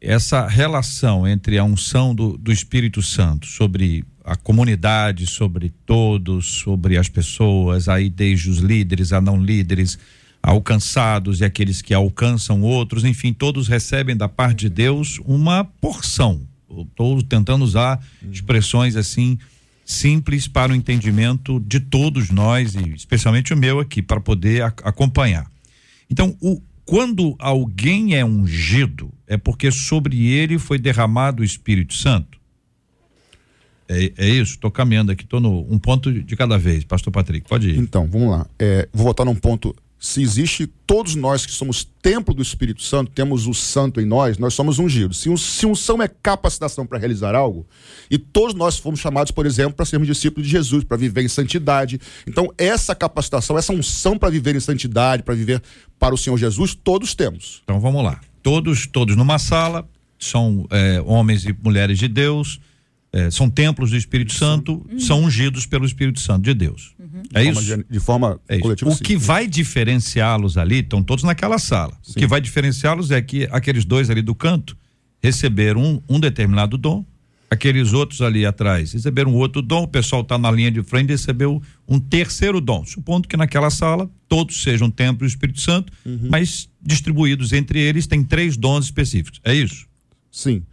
Essa relação entre a unção do, do Espírito Santo sobre a comunidade, sobre todos, sobre as pessoas, aí desde os líderes a não líderes, alcançados e aqueles que alcançam outros, enfim, todos recebem da parte de Deus uma porção. Estou tentando usar expressões assim simples para o entendimento de todos nós e especialmente o meu aqui para poder acompanhar. Então, o, quando alguém é ungido, é porque sobre ele foi derramado o Espírito Santo. É, é isso, estou caminhando aqui, estou no um ponto de cada vez. Pastor Patrick, pode ir. Então, vamos lá. É, vou voltar num ponto. Se existe, todos nós que somos templo do Espírito Santo, temos o santo em nós, nós somos ungidos. Se, um, se unção é capacitação para realizar algo, e todos nós fomos chamados, por exemplo, para sermos discípulos de Jesus, para viver em santidade. Então, essa capacitação, essa unção para viver em santidade, para viver para o Senhor Jesus, todos temos. Então, vamos lá. Todos, todos numa sala, são é, homens e mulheres de Deus é, são templos do Espírito Santo, uhum. são ungidos pelo Espírito Santo de Deus. Uhum. É de isso? Forma, de forma é coletiva. O sim. que vai diferenciá-los ali, estão todos naquela sala. Sim. O que vai diferenciá-los é que aqueles dois ali do canto receberam um, um determinado dom, aqueles outros ali atrás receberam outro dom, o pessoal está na linha de frente e recebeu um terceiro dom. Supondo que naquela sala todos sejam templo do Espírito Santo, uhum. mas distribuídos entre eles tem três dons específicos. É isso? Sim.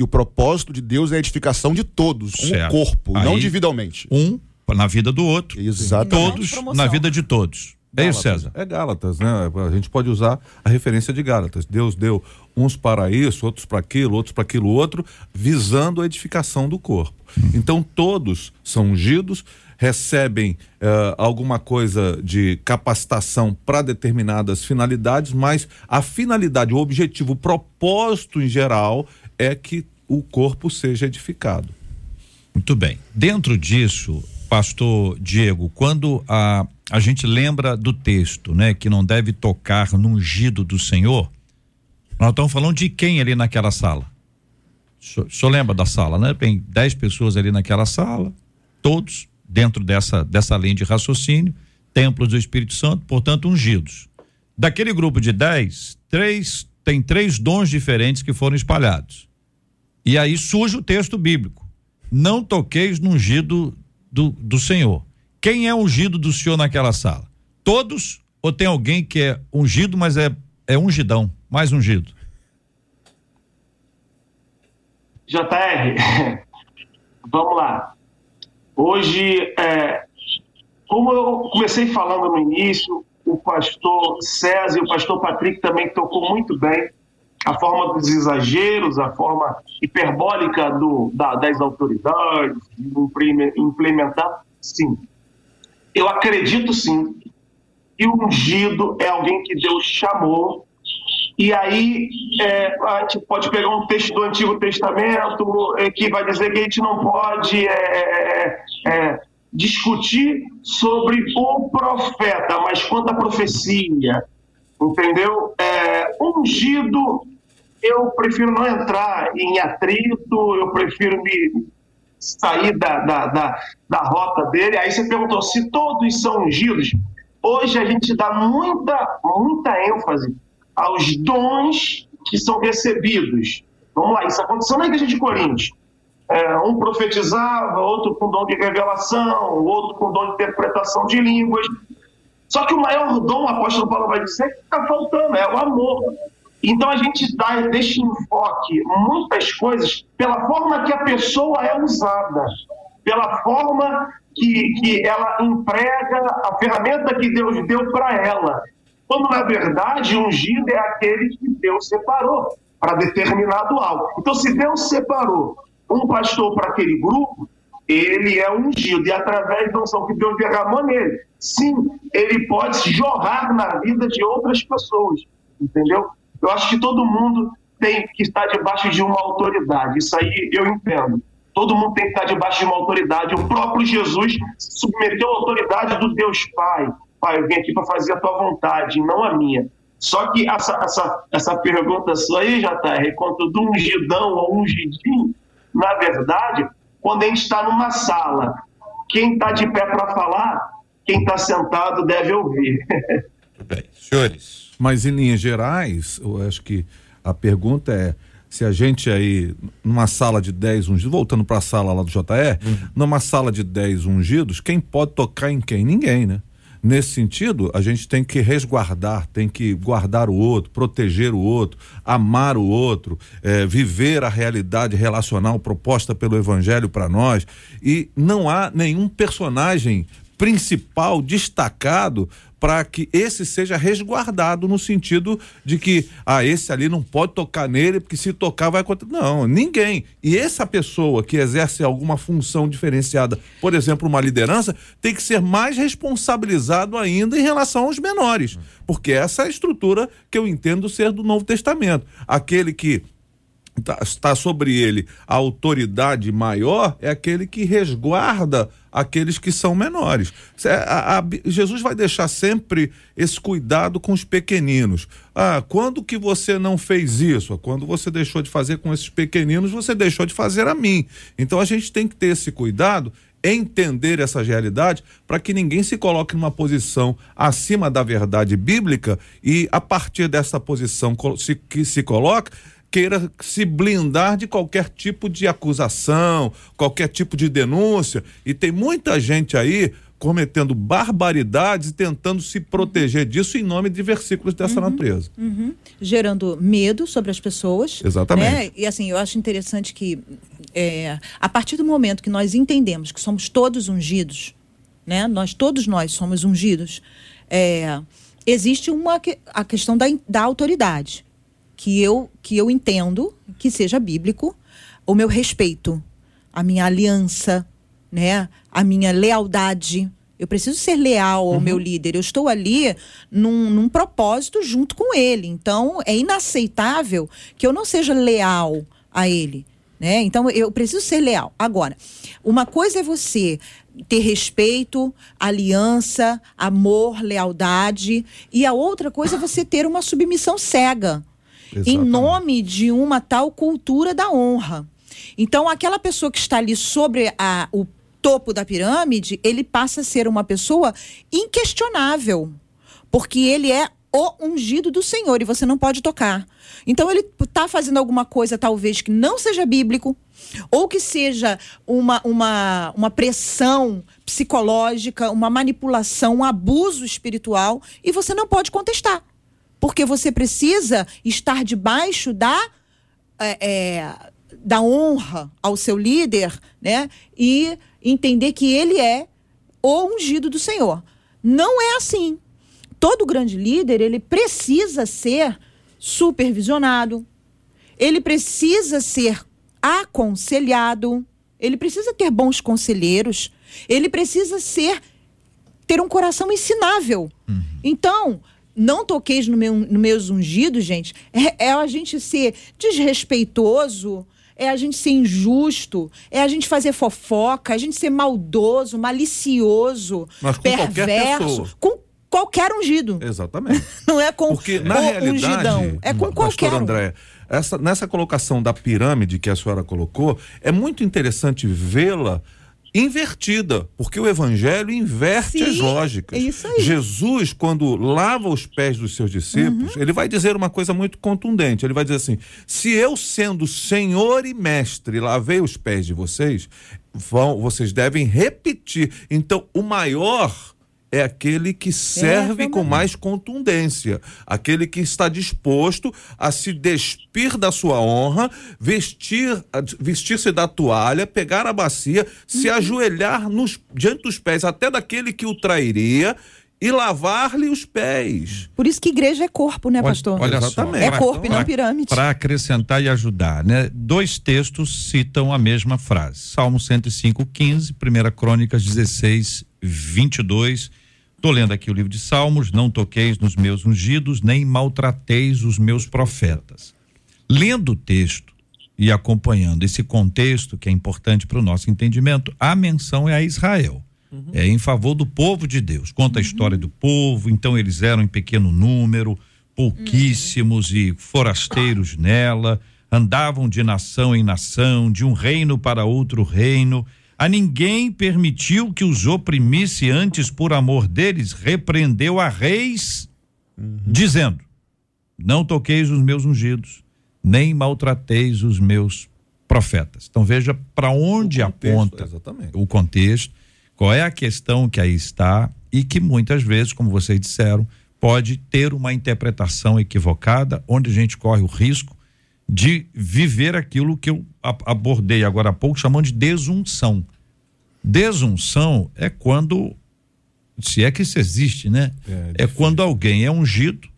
E o propósito de Deus é a edificação de todos, certo. corpo, Aí, não individualmente. Um na vida do outro. Exatamente. Todos na vida de todos. Gálatas, é isso, César? É Gálatas, né? A gente pode usar a referência de Gálatas. Deus deu uns para isso, outros para aquilo, outros para aquilo outro, visando a edificação do corpo. Hum. Então todos são ungidos, recebem uh, alguma coisa de capacitação para determinadas finalidades, mas a finalidade, o objetivo, o propósito em geral é que o corpo seja edificado. Muito bem. Dentro disso, pastor Diego, quando a, a gente lembra do texto, né, que não deve tocar no ungido do Senhor, nós estamos falando de quem ali naquela sala? O senhor, lembra da sala, né? Tem dez pessoas ali naquela sala, todos dentro dessa, dessa linha de raciocínio, templos do Espírito Santo, portanto, ungidos. Daquele grupo de dez, três, tem três dons diferentes que foram espalhados. E aí surge o texto bíblico. Não toqueis no ungido do, do Senhor. Quem é ungido do Senhor naquela sala? Todos ou tem alguém que é ungido, mas é, é ungidão, mais ungido? JR, vamos lá. Hoje, é, como eu comecei falando no início, o pastor César e o pastor Patrick também tocou muito bem a forma dos exageros, a forma hiperbólica do, da, das autoridades, de implementar, sim. Eu acredito sim que o ungido é alguém que Deus chamou. E aí é, a gente pode pegar um texto do Antigo Testamento é, que vai dizer que a gente não pode é, é, é discutir sobre o profeta, mas quanto à profecia, entendeu? É, ungido, eu prefiro não entrar em atrito, eu prefiro me sair da, da, da, da rota dele. Aí você perguntou se todos são ungidos. Hoje a gente dá muita, muita ênfase aos dons que são recebidos. Vamos lá, isso aconteceu na igreja de Coríntios. É, um profetizava, outro com dom de revelação, outro com dom de interpretação de línguas. Só que o maior dom, o apóstolo Paulo vai dizer, que está faltando, é o amor. Então a gente dá desse enfoque muitas coisas pela forma que a pessoa é usada, pela forma que, que ela emprega a ferramenta que Deus deu para ela. Quando na verdade ungido é aquele que Deus separou para determinado algo. Então, se Deus separou um pastor para aquele grupo, ele é ungido e através da unção que Deus derramou nele, sim, ele pode jorrar na vida de outras pessoas, entendeu? Eu acho que todo mundo tem que estar debaixo de uma autoridade, isso aí eu entendo. Todo mundo tem que estar debaixo de uma autoridade. O próprio Jesus submeteu à autoridade do Deus Pai. Pai, eu vim aqui para fazer a tua vontade, não a minha. Só que essa, essa, essa pergunta sua aí, JR, quanto do ungidão ou ungidinho, na verdade, quando a gente está numa sala, quem está de pé para falar, quem está sentado deve ouvir. Bem, senhores. Mas em linhas gerais, eu acho que a pergunta é se a gente aí, numa sala de 10 ungidos, voltando para a sala lá do JR, uhum. numa sala de 10 ungidos, quem pode tocar em quem? Ninguém, né? Nesse sentido, a gente tem que resguardar, tem que guardar o outro, proteger o outro, amar o outro, é, viver a realidade relacional proposta pelo Evangelho para nós. E não há nenhum personagem principal destacado para que esse seja resguardado no sentido de que ah, esse ali não pode tocar nele, porque se tocar vai acontecer. Não, ninguém. E essa pessoa que exerce alguma função diferenciada, por exemplo, uma liderança, tem que ser mais responsabilizado ainda em relação aos menores, porque essa é a estrutura que eu entendo ser do Novo Testamento. Aquele que está sobre ele a autoridade maior é aquele que resguarda aqueles que são menores. A, a, Jesus vai deixar sempre esse cuidado com os pequeninos. Ah, quando que você não fez isso? Quando você deixou de fazer com esses pequeninos, você deixou de fazer a mim. Então a gente tem que ter esse cuidado entender essa realidade para que ninguém se coloque numa posição acima da verdade bíblica e a partir dessa posição que se coloca queira se blindar de qualquer tipo de acusação, qualquer tipo de denúncia. E tem muita gente aí cometendo barbaridades e tentando se proteger disso em nome de versículos dessa uhum, natureza. Uhum. Gerando medo sobre as pessoas. Exatamente. Né? E assim, eu acho interessante que é, a partir do momento que nós entendemos que somos todos ungidos, né? Nós todos nós somos ungidos. É, existe uma a questão da, da autoridade que eu que eu entendo que seja bíblico, o meu respeito, a minha aliança, né, a minha lealdade. Eu preciso ser leal ao uhum. meu líder. Eu estou ali num, num propósito junto com ele. Então, é inaceitável que eu não seja leal a ele. Né? Então, eu preciso ser leal. Agora, uma coisa é você ter respeito, aliança, amor, lealdade, e a outra coisa é você ter uma submissão cega. Exatamente. em nome de uma tal cultura da honra. Então, aquela pessoa que está ali sobre a, o topo da pirâmide, ele passa a ser uma pessoa inquestionável, porque ele é o ungido do Senhor e você não pode tocar. Então ele está fazendo alguma coisa talvez que não seja bíblico ou que seja uma, uma, uma pressão psicológica, uma manipulação, um abuso espiritual e você não pode contestar porque você precisa estar debaixo da, é, é, da honra ao seu líder, né? E entender que ele é o ungido do Senhor. Não é assim. Todo grande líder, ele precisa ser supervisionado, ele precisa ser aconselhado, ele precisa ter bons conselheiros, ele precisa ser ter um coração ensinável. Uhum. Então, não toqueis no meu, no meus ungidos, gente, é, é a gente ser desrespeitoso, é a gente ser injusto, é a gente fazer fofoca, é a gente ser maldoso, malicioso, Mas com perverso, com qualquer ungido. Exatamente. Não é com Porque, na realidade, ungidão, é com qualquer André, essa, nessa colocação da pirâmide que a senhora colocou, é muito interessante vê-la invertida, porque o evangelho inverte Sim, as lógicas. é isso aí. Jesus, quando lava os pés dos seus discípulos, Uhum. ele vai dizer uma coisa muito contundente. Ele vai dizer assim: se eu, sendo Senhor e Mestre, lavei os pés de vocês, vão, vocês devem repetir. Então, o maior é aquele que serve com mais contundência, aquele que está disposto a se despir da sua honra, vestir, vestir-se da toalha, pegar a bacia, se Uhum. ajoelhar nos, diante dos pés até daquele que o trairia e lavar-lhe os pés. Por isso que igreja é corpo, né, pastor? Olha Exatamente. só. É pra- corpo e não pra- pirâmide. Para acrescentar e ajudar, né? Dois textos citam a mesma frase. Salmo 105, 15, 1 Crônicas 16, 22. Tô lendo aqui o livro de Salmos, não toqueis nos meus ungidos, nem maltrateis os meus profetas. Lendo o texto e acompanhando esse contexto que é importante para o nosso entendimento, a menção é a Israel. É em favor do povo de Deus. Conta a história do povo, então eles eram em pequeno número, pouquíssimos e forasteiros nela, andavam de nação em nação, de um reino para outro reino. A ninguém permitiu que os oprimisse antes, por amor deles, repreendeu a reis, dizendo: Não toqueis os meus ungidos, nem maltrateis os meus profetas. Então veja para onde contexto, aponta exatamente. o contexto, qual é a questão que aí está e que muitas vezes, como vocês disseram, pode ter uma interpretação equivocada, onde a gente corre o risco de viver aquilo que eu abordei agora há pouco, chamando de desunção. Desunção é quando, se é que isso existe, né? É, quando alguém é ungido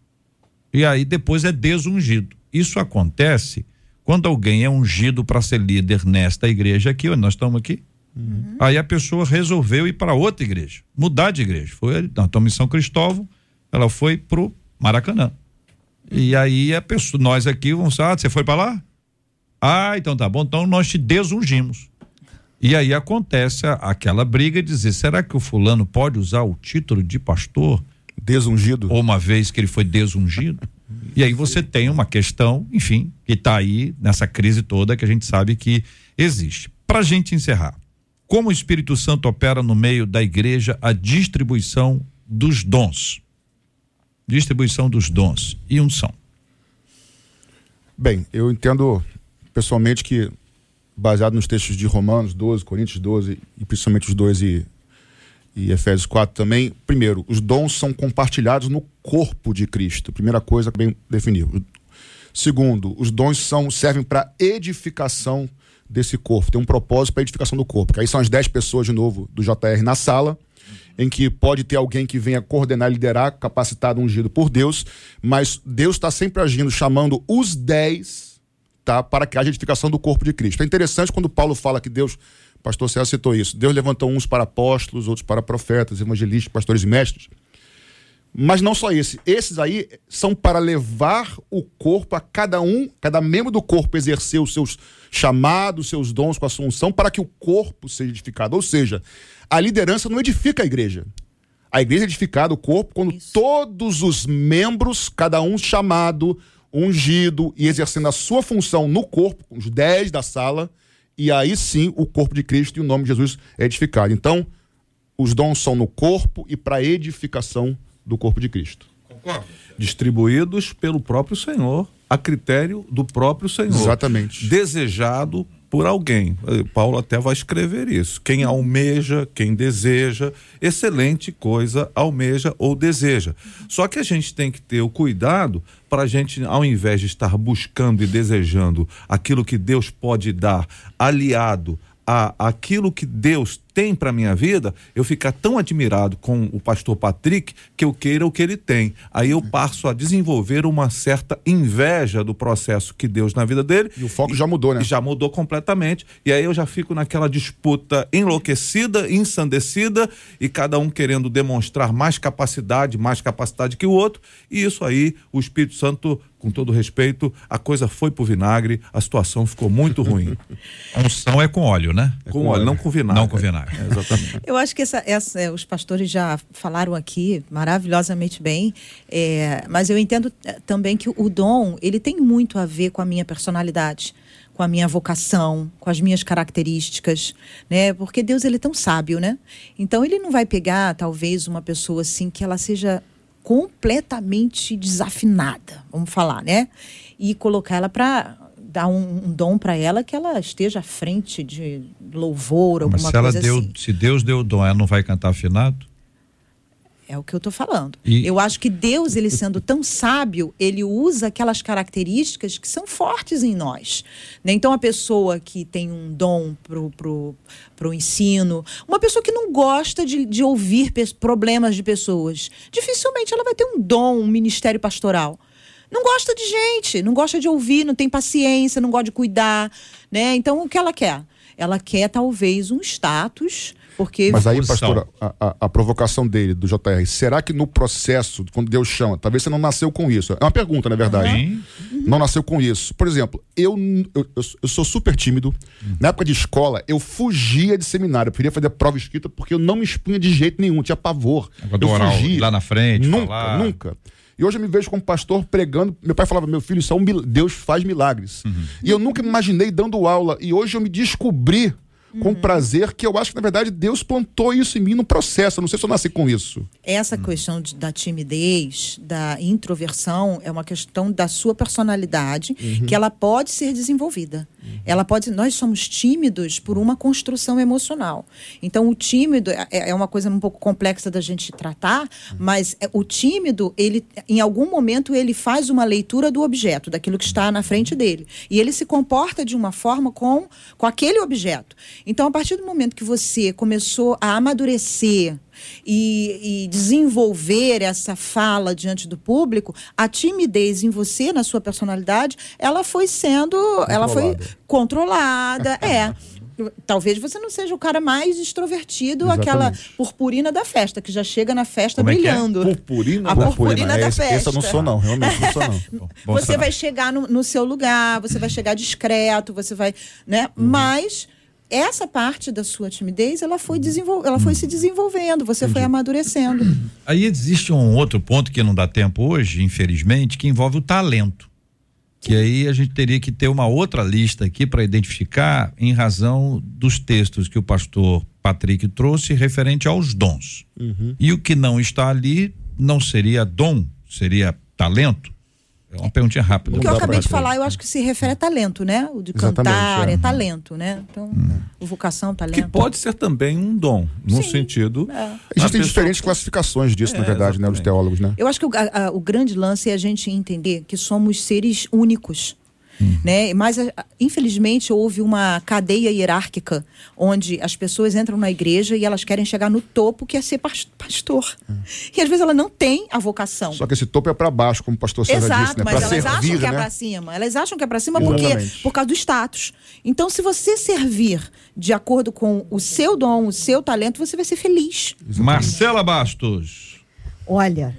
e aí depois é desungido. Isso acontece quando alguém é ungido para ser líder nesta igreja aqui, onde nós estamos aqui. Aí a pessoa resolveu ir para outra igreja, mudar de igreja. Foi na tua missão Cristóvão, ela foi pro Maracanã. E aí a pessoa, nós aqui vamos, ah, você foi para lá? Ah, então tá bom, então nós te desungimos. E aí acontece a- aquela briga de dizer, será que o fulano pode usar o título de pastor? Desungido. ou uma vez que ele foi desungido. E aí você tem uma questão, enfim, que está aí nessa crise toda que a gente sabe que existe. Para a gente encerrar, como o Espírito Santo opera no meio da igreja a distribuição dos dons? Distribuição dos dons e unção. Bem, eu entendo pessoalmente que, baseado nos textos de Romanos 12, Coríntios 12 e principalmente os dois e, e Efésios 4 também, primeiro, os dons são compartilhados no corpo de Cristo. Primeira coisa bem definir. Segundo, os dons são, servem para edificação desse corpo. Tem um propósito para edificação do corpo. Que aí são as 10 pessoas, de novo, do JR na sala, em que pode ter alguém que venha coordenar, liderar, capacitado, ungido por Deus, mas Deus está sempre agindo, chamando os 10 tá, para que haja edificação do corpo de Cristo. É interessante quando Paulo fala que Deus, pastor César citou isso, Deus levantou uns para apóstolos, outros para profetas, evangelistas, pastores e mestres. Mas não só esse. Esses aí são para levar o corpo a cada um, cada membro do corpo exercer os seus chamados, seus dons com a sua unção, para que o corpo seja edificado. Ou seja, a liderança não edifica a igreja. A igreja é edificada, o corpo, quando todos os membros, cada um chamado, ungido e exercendo a sua função no corpo, os dez da sala, e aí sim o corpo de Cristo e o nome de Jesus é edificado. Então, os dons são no corpo e para edificação do corpo de Cristo. distribuídos pelo próprio Senhor, a critério do próprio Senhor. Exatamente. Desejado por alguém. Eh, Paulo até vai escrever isso. Quem almeja, quem deseja, excelente coisa almeja ou deseja. Só que a gente tem que ter o cuidado para a gente, ao invés de estar buscando e desejando aquilo que Deus pode dar, aliado a aquilo que Deus tem para minha vida, eu ficar tão admirado com o pastor Patrick que eu queira o que ele tem. Aí eu passo a desenvolver uma certa inveja do processo que Deus na vida dele. E o foco já mudou, né? Já mudou completamente. E aí eu já fico naquela disputa enlouquecida, ensandecida e cada um querendo demonstrar mais capacidade, mais capacidade que o outro. E isso aí, o Espírito Santo, com todo respeito, a coisa foi pro vinagre, a situação ficou muito ruim. A unção é com óleo, né? com óleo, não com vinagre. Não com vinagre. Exatamente. Eu acho que essa, essa, é, os pastores já falaram aqui maravilhosamente bem, é, mas eu entendo é, também que o dom ele tem muito a ver com a minha personalidade, com a minha vocação, com as minhas características, né? Porque Deus ele é tão sábio, né? Então ele não vai pegar talvez uma pessoa assim que ela seja completamente desafinada, vamos falar, né? E colocar ela para dar um, um dom para ela que ela esteja à frente de louvor, alguma Mas se coisa deu, assim. se Deus deu o dom, ela não vai cantar afinado? É o que eu estou falando. E- Eu acho que Deus, ele sendo tão sábio, ele usa aquelas características que são fortes em nós. né? Então, a pessoa que tem um dom pro, pro, pro ensino, uma pessoa que não gosta de, de ouvir problemas de pessoas, dificilmente ela vai ter um dom, um ministério pastoral. Não gosta de gente, não gosta de ouvir, não tem paciência, não gosta de cuidar, né? Então, o que ela quer? Ela quer, talvez, um status, porque... Mas aí, Posição. pastor, a, a- a provocação dele, do JR, será que no processo, quando Deus chama, talvez você não nasceu com isso? É uma pergunta, na verdade. Sim. Não nasceu com isso. Por exemplo, eu, eu, eu- sou super tímido. Na época de escola, eu fugia de seminário. Eu queria fazer prova escrita porque eu não me expunha de jeito nenhum, tinha pavor. Do eu fugia. lá na frente, Nunca, falar. nunca. E hoje eu me vejo como pastor pregando. Meu pai falava, meu filho, isso é um mil- Deus faz milagres. Uhum. E eu nunca me imaginei dando aula. E hoje eu me descobri com prazer que eu acho que, na verdade, Deus plantou isso em mim no processo. Eu não sei se eu nasci com isso. Essa questão de- da timidez, da introversão, é uma questão da sua personalidade que ela pode ser desenvolvida. Ela pode. Nós somos tímidos por uma construção emocional. Então, o tímido é, é uma coisa um pouco complexa da gente tratar, mas é- o tímido, ele, em algum momento, ele faz uma leitura do objeto, daquilo que está na frente dele. E ele se comporta de uma forma com, com aquele objeto. Então, a partir do momento que você começou a amadurecer e, e desenvolver essa fala diante do público, a timidez em você, na sua personalidade, ela foi sendo, ela foi controlada, é. Talvez você não seja o cara mais extrovertido, aquela Exatamente. purpurina da festa, que já chega na festa Como é é? brilhando. Purpurina A da purpurina da festa. esse eu não sou, não. Realmente não sou, não. Bom você vai chegar no, no seu lugar, você vai chegar discreto, você vai, né? Uhum. Mas essa parte da sua timidez, ela foi desenvol... ela foi se desenvolvendo, você foi amadurecendo. Aí existe um outro ponto que não dá tempo hoje, infelizmente, que envolve o talento. Que aí a gente teria que ter uma outra lista aqui para identificar em razão dos textos que o pastor Patrick trouxe referente aos dons. E o que não está ali não seria dom, seria talento? É uma perguntinha rápida. O que eu acabei de falar, eu acho que se refere a talento, né? O de Exatamente, cantar é. é talento, né? Então, o vocação, talento. Que pode ser também um dom, no Sim, sentido. é. a Existem pessoa- diferentes classificações disso, na É, verdade, né? Os exatamente. teólogos, né? Eu acho que o, a- a- o grande lance é a gente entender que somos seres únicos. Né? Mas, infelizmente, houve uma cadeia hierárquica onde as pessoas entram na igreja e elas querem chegar no topo, que é ser pas- pastor. E às vezes ela não tem a vocação. Só que esse topo é para baixo, como o pastor Exato, disse, né? mas Para elas acham servir, que é né? pra cima. Elas acham que é pra cima porque, Exatamente. por causa do status. Então, se você servir de acordo com o seu dom, o seu talento, você vai ser feliz. Marcela Bastos. Olha,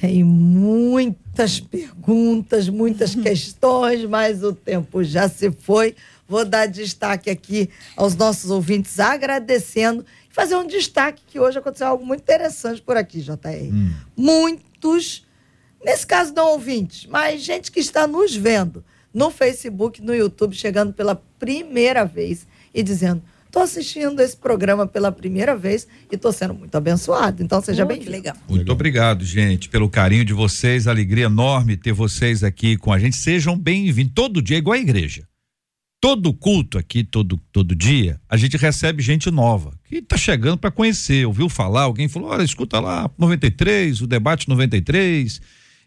tem muitas perguntas, muitas questões, mas o tempo já se foi. Vou dar destaque aqui aos nossos ouvintes, agradecendo e fazer um destaque que hoje aconteceu algo muito interessante por aqui, JR. Muitos, nesse caso não ouvintes, mas gente que está nos vendo no Facebook, no YouTube, chegando pela primeira vez e dizendo: estou assistindo esse programa pela primeira vez e estou sendo muito abençoado. Então seja que bem-vindo. legal. Muito obrigado, gente, pelo carinho de vocês, alegria enorme ter vocês aqui com a gente. Sejam bem-vindos. Todo dia é igual a igreja. Todo culto aqui, todo, todo dia, a gente recebe gente nova que está chegando para conhecer, ouviu falar, alguém falou: olha, escuta lá, 93, o debate 93.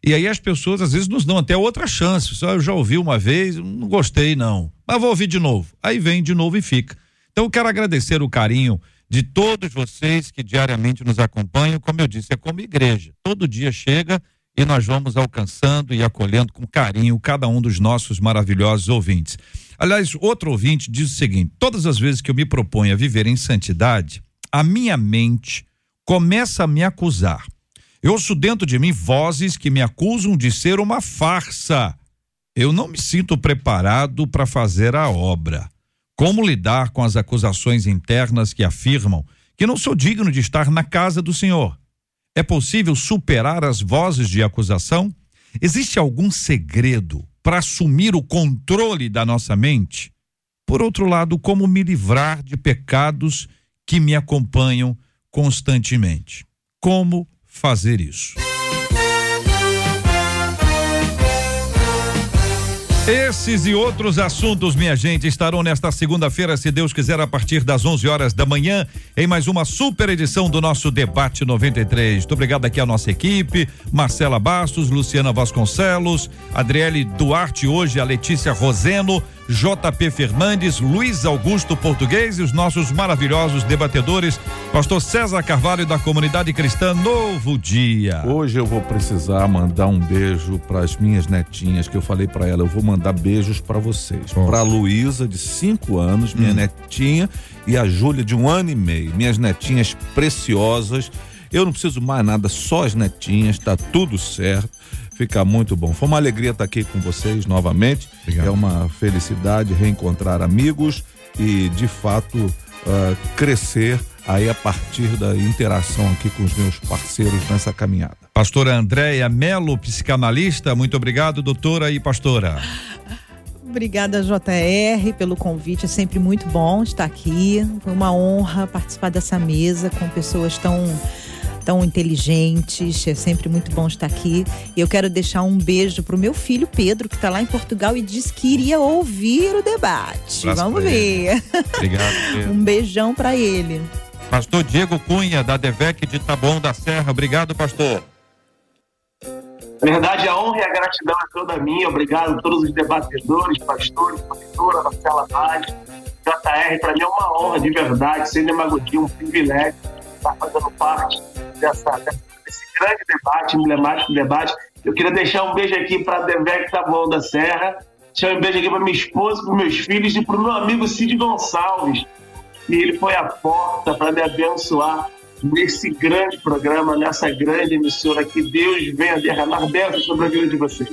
E aí as pessoas às vezes nos dão até outra chance. Só eu já ouvi uma vez, não gostei não, mas vou ouvir de novo. Aí vem de novo e fica. Então eu quero agradecer o carinho de todos vocês que diariamente nos acompanham. Como eu disse, é como igreja. Todo dia chega e nós vamos alcançando e acolhendo com carinho cada um dos nossos maravilhosos ouvintes. Aliás, outro ouvinte diz o seguinte: todas as vezes que eu me proponho a viver em santidade, a minha mente começa a me acusar. Eu ouço dentro de mim vozes que me acusam de ser uma farsa. Eu não me sinto preparado para fazer a obra. Como lidar com as acusações internas que afirmam que não sou digno de estar na casa do Senhor? É possível superar as vozes de acusação? Existe algum segredo para assumir o controle da nossa mente? Por outro lado, como me livrar de pecados que me acompanham constantemente? Como fazer isso? Esses e outros assuntos, minha gente, estarão nesta segunda-feira, se Deus quiser, a partir das 11 horas da manhã, em mais uma super edição do nosso Debate 93. Muito obrigado aqui à nossa equipe, Marcela Bastos, Luciana Vasconcelos, Adriele Duarte, hoje a Letícia Roseno, JP Fernandes, Luiz Augusto Português e os nossos maravilhosos debatedores, Pastor César Carvalho da Comunidade Cristã Novo Dia. Hoje eu vou precisar mandar um beijo para as minhas netinhas, que eu falei para ela, eu vou mandar beijos para vocês. Para a Luísa, de 5 anos, minha hum. netinha, e a Júlia, de um ano e meio. Minhas netinhas preciosas. Eu não preciso mais nada, só as netinhas, tá tudo certo fica muito bom. Foi uma alegria estar aqui com vocês novamente. Obrigado. É uma felicidade reencontrar amigos e, de fato, uh, crescer aí a partir da interação aqui com os meus parceiros nessa caminhada. Pastora Andréia Melo, psicanalista, muito obrigado, doutora e pastora. Obrigada, JR, pelo convite. É sempre muito bom estar aqui. Foi uma honra participar dessa mesa com pessoas tão tão inteligentes. É sempre muito bom estar aqui. E eu quero deixar um beijo pro meu filho Pedro, que está lá em Portugal e disse que iria ouvir o debate. Vamos ver. Obrigado. Pedro. um beijão para ele. Pastor Diego Cunha, da Devec de Taboão da Serra. Obrigado, pastor. Na verdade, a honra e a gratidão é toda minha. Obrigado a todos os debatedores, pastores, professora, Marcela Vaz, JR. Para mim é uma honra de verdade, sem demagogia, um privilégio estar fazendo parte dessa, desse grande debate, emblemático debate. Eu queria deixar um beijo aqui para a Devec Taboão da Serra, deixar um beijo aqui para minha esposa, para meus filhos e para o meu amigo Cid Gonçalves, que ele foi a porta para me abençoar nesse grande programa, nessa grande emissora. Que Deus venha derramar bênçãos sobre a vida de vocês.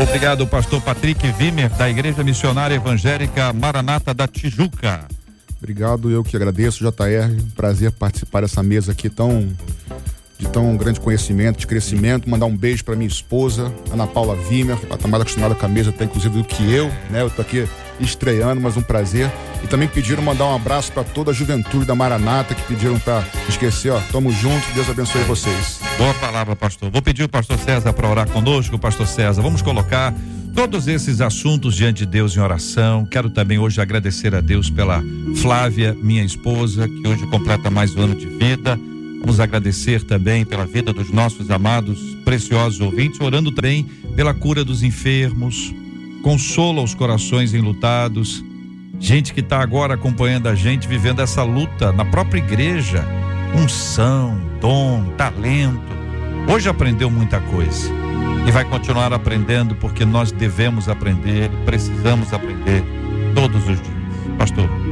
Obrigado, pastor Patrick Vimer, da Igreja Missionária Evangélica Maranata da Tijuca. Obrigado, eu que agradeço, JR. Prazer participar dessa mesa aqui tão de tão grande conhecimento, de crescimento. Mandar um beijo para minha esposa, Ana Paula Vimer, que está mais acostumada com a mesa, até inclusive do que eu, né? Eu tô aqui estreando, mas um prazer. E também pediram mandar um abraço para toda a juventude da Maranata, que pediram para esquecer, ó, tamo junto, Deus abençoe vocês. Boa palavra, pastor. Vou pedir o pastor César para orar conosco, pastor César. Vamos colocar todos esses assuntos diante de Deus em oração. Quero também hoje agradecer a Deus pela Flávia, minha esposa, que hoje completa mais um ano de vida. Vamos agradecer também pela vida dos nossos amados, preciosos ouvintes, orando também pela cura dos enfermos. Consola os corações enlutados. Gente que está agora acompanhando a gente, vivendo essa luta na própria igreja. Unção, dom, talento. Hoje aprendeu muita coisa e vai continuar aprendendo porque nós devemos aprender, precisamos aprender todos os dias. Pastor.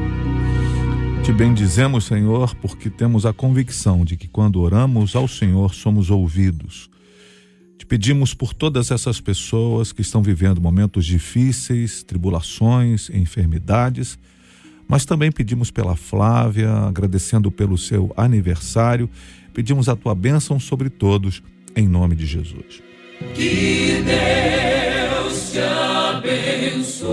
Te bendizemos, Senhor, porque temos a convicção de que quando oramos ao Senhor somos ouvidos. Te pedimos por todas essas pessoas que estão vivendo momentos difíceis, tribulações, enfermidades, mas também pedimos pela Flávia, agradecendo pelo seu aniversário, pedimos a tua bênção sobre todos, em nome de Jesus. Que Deus te abençoe.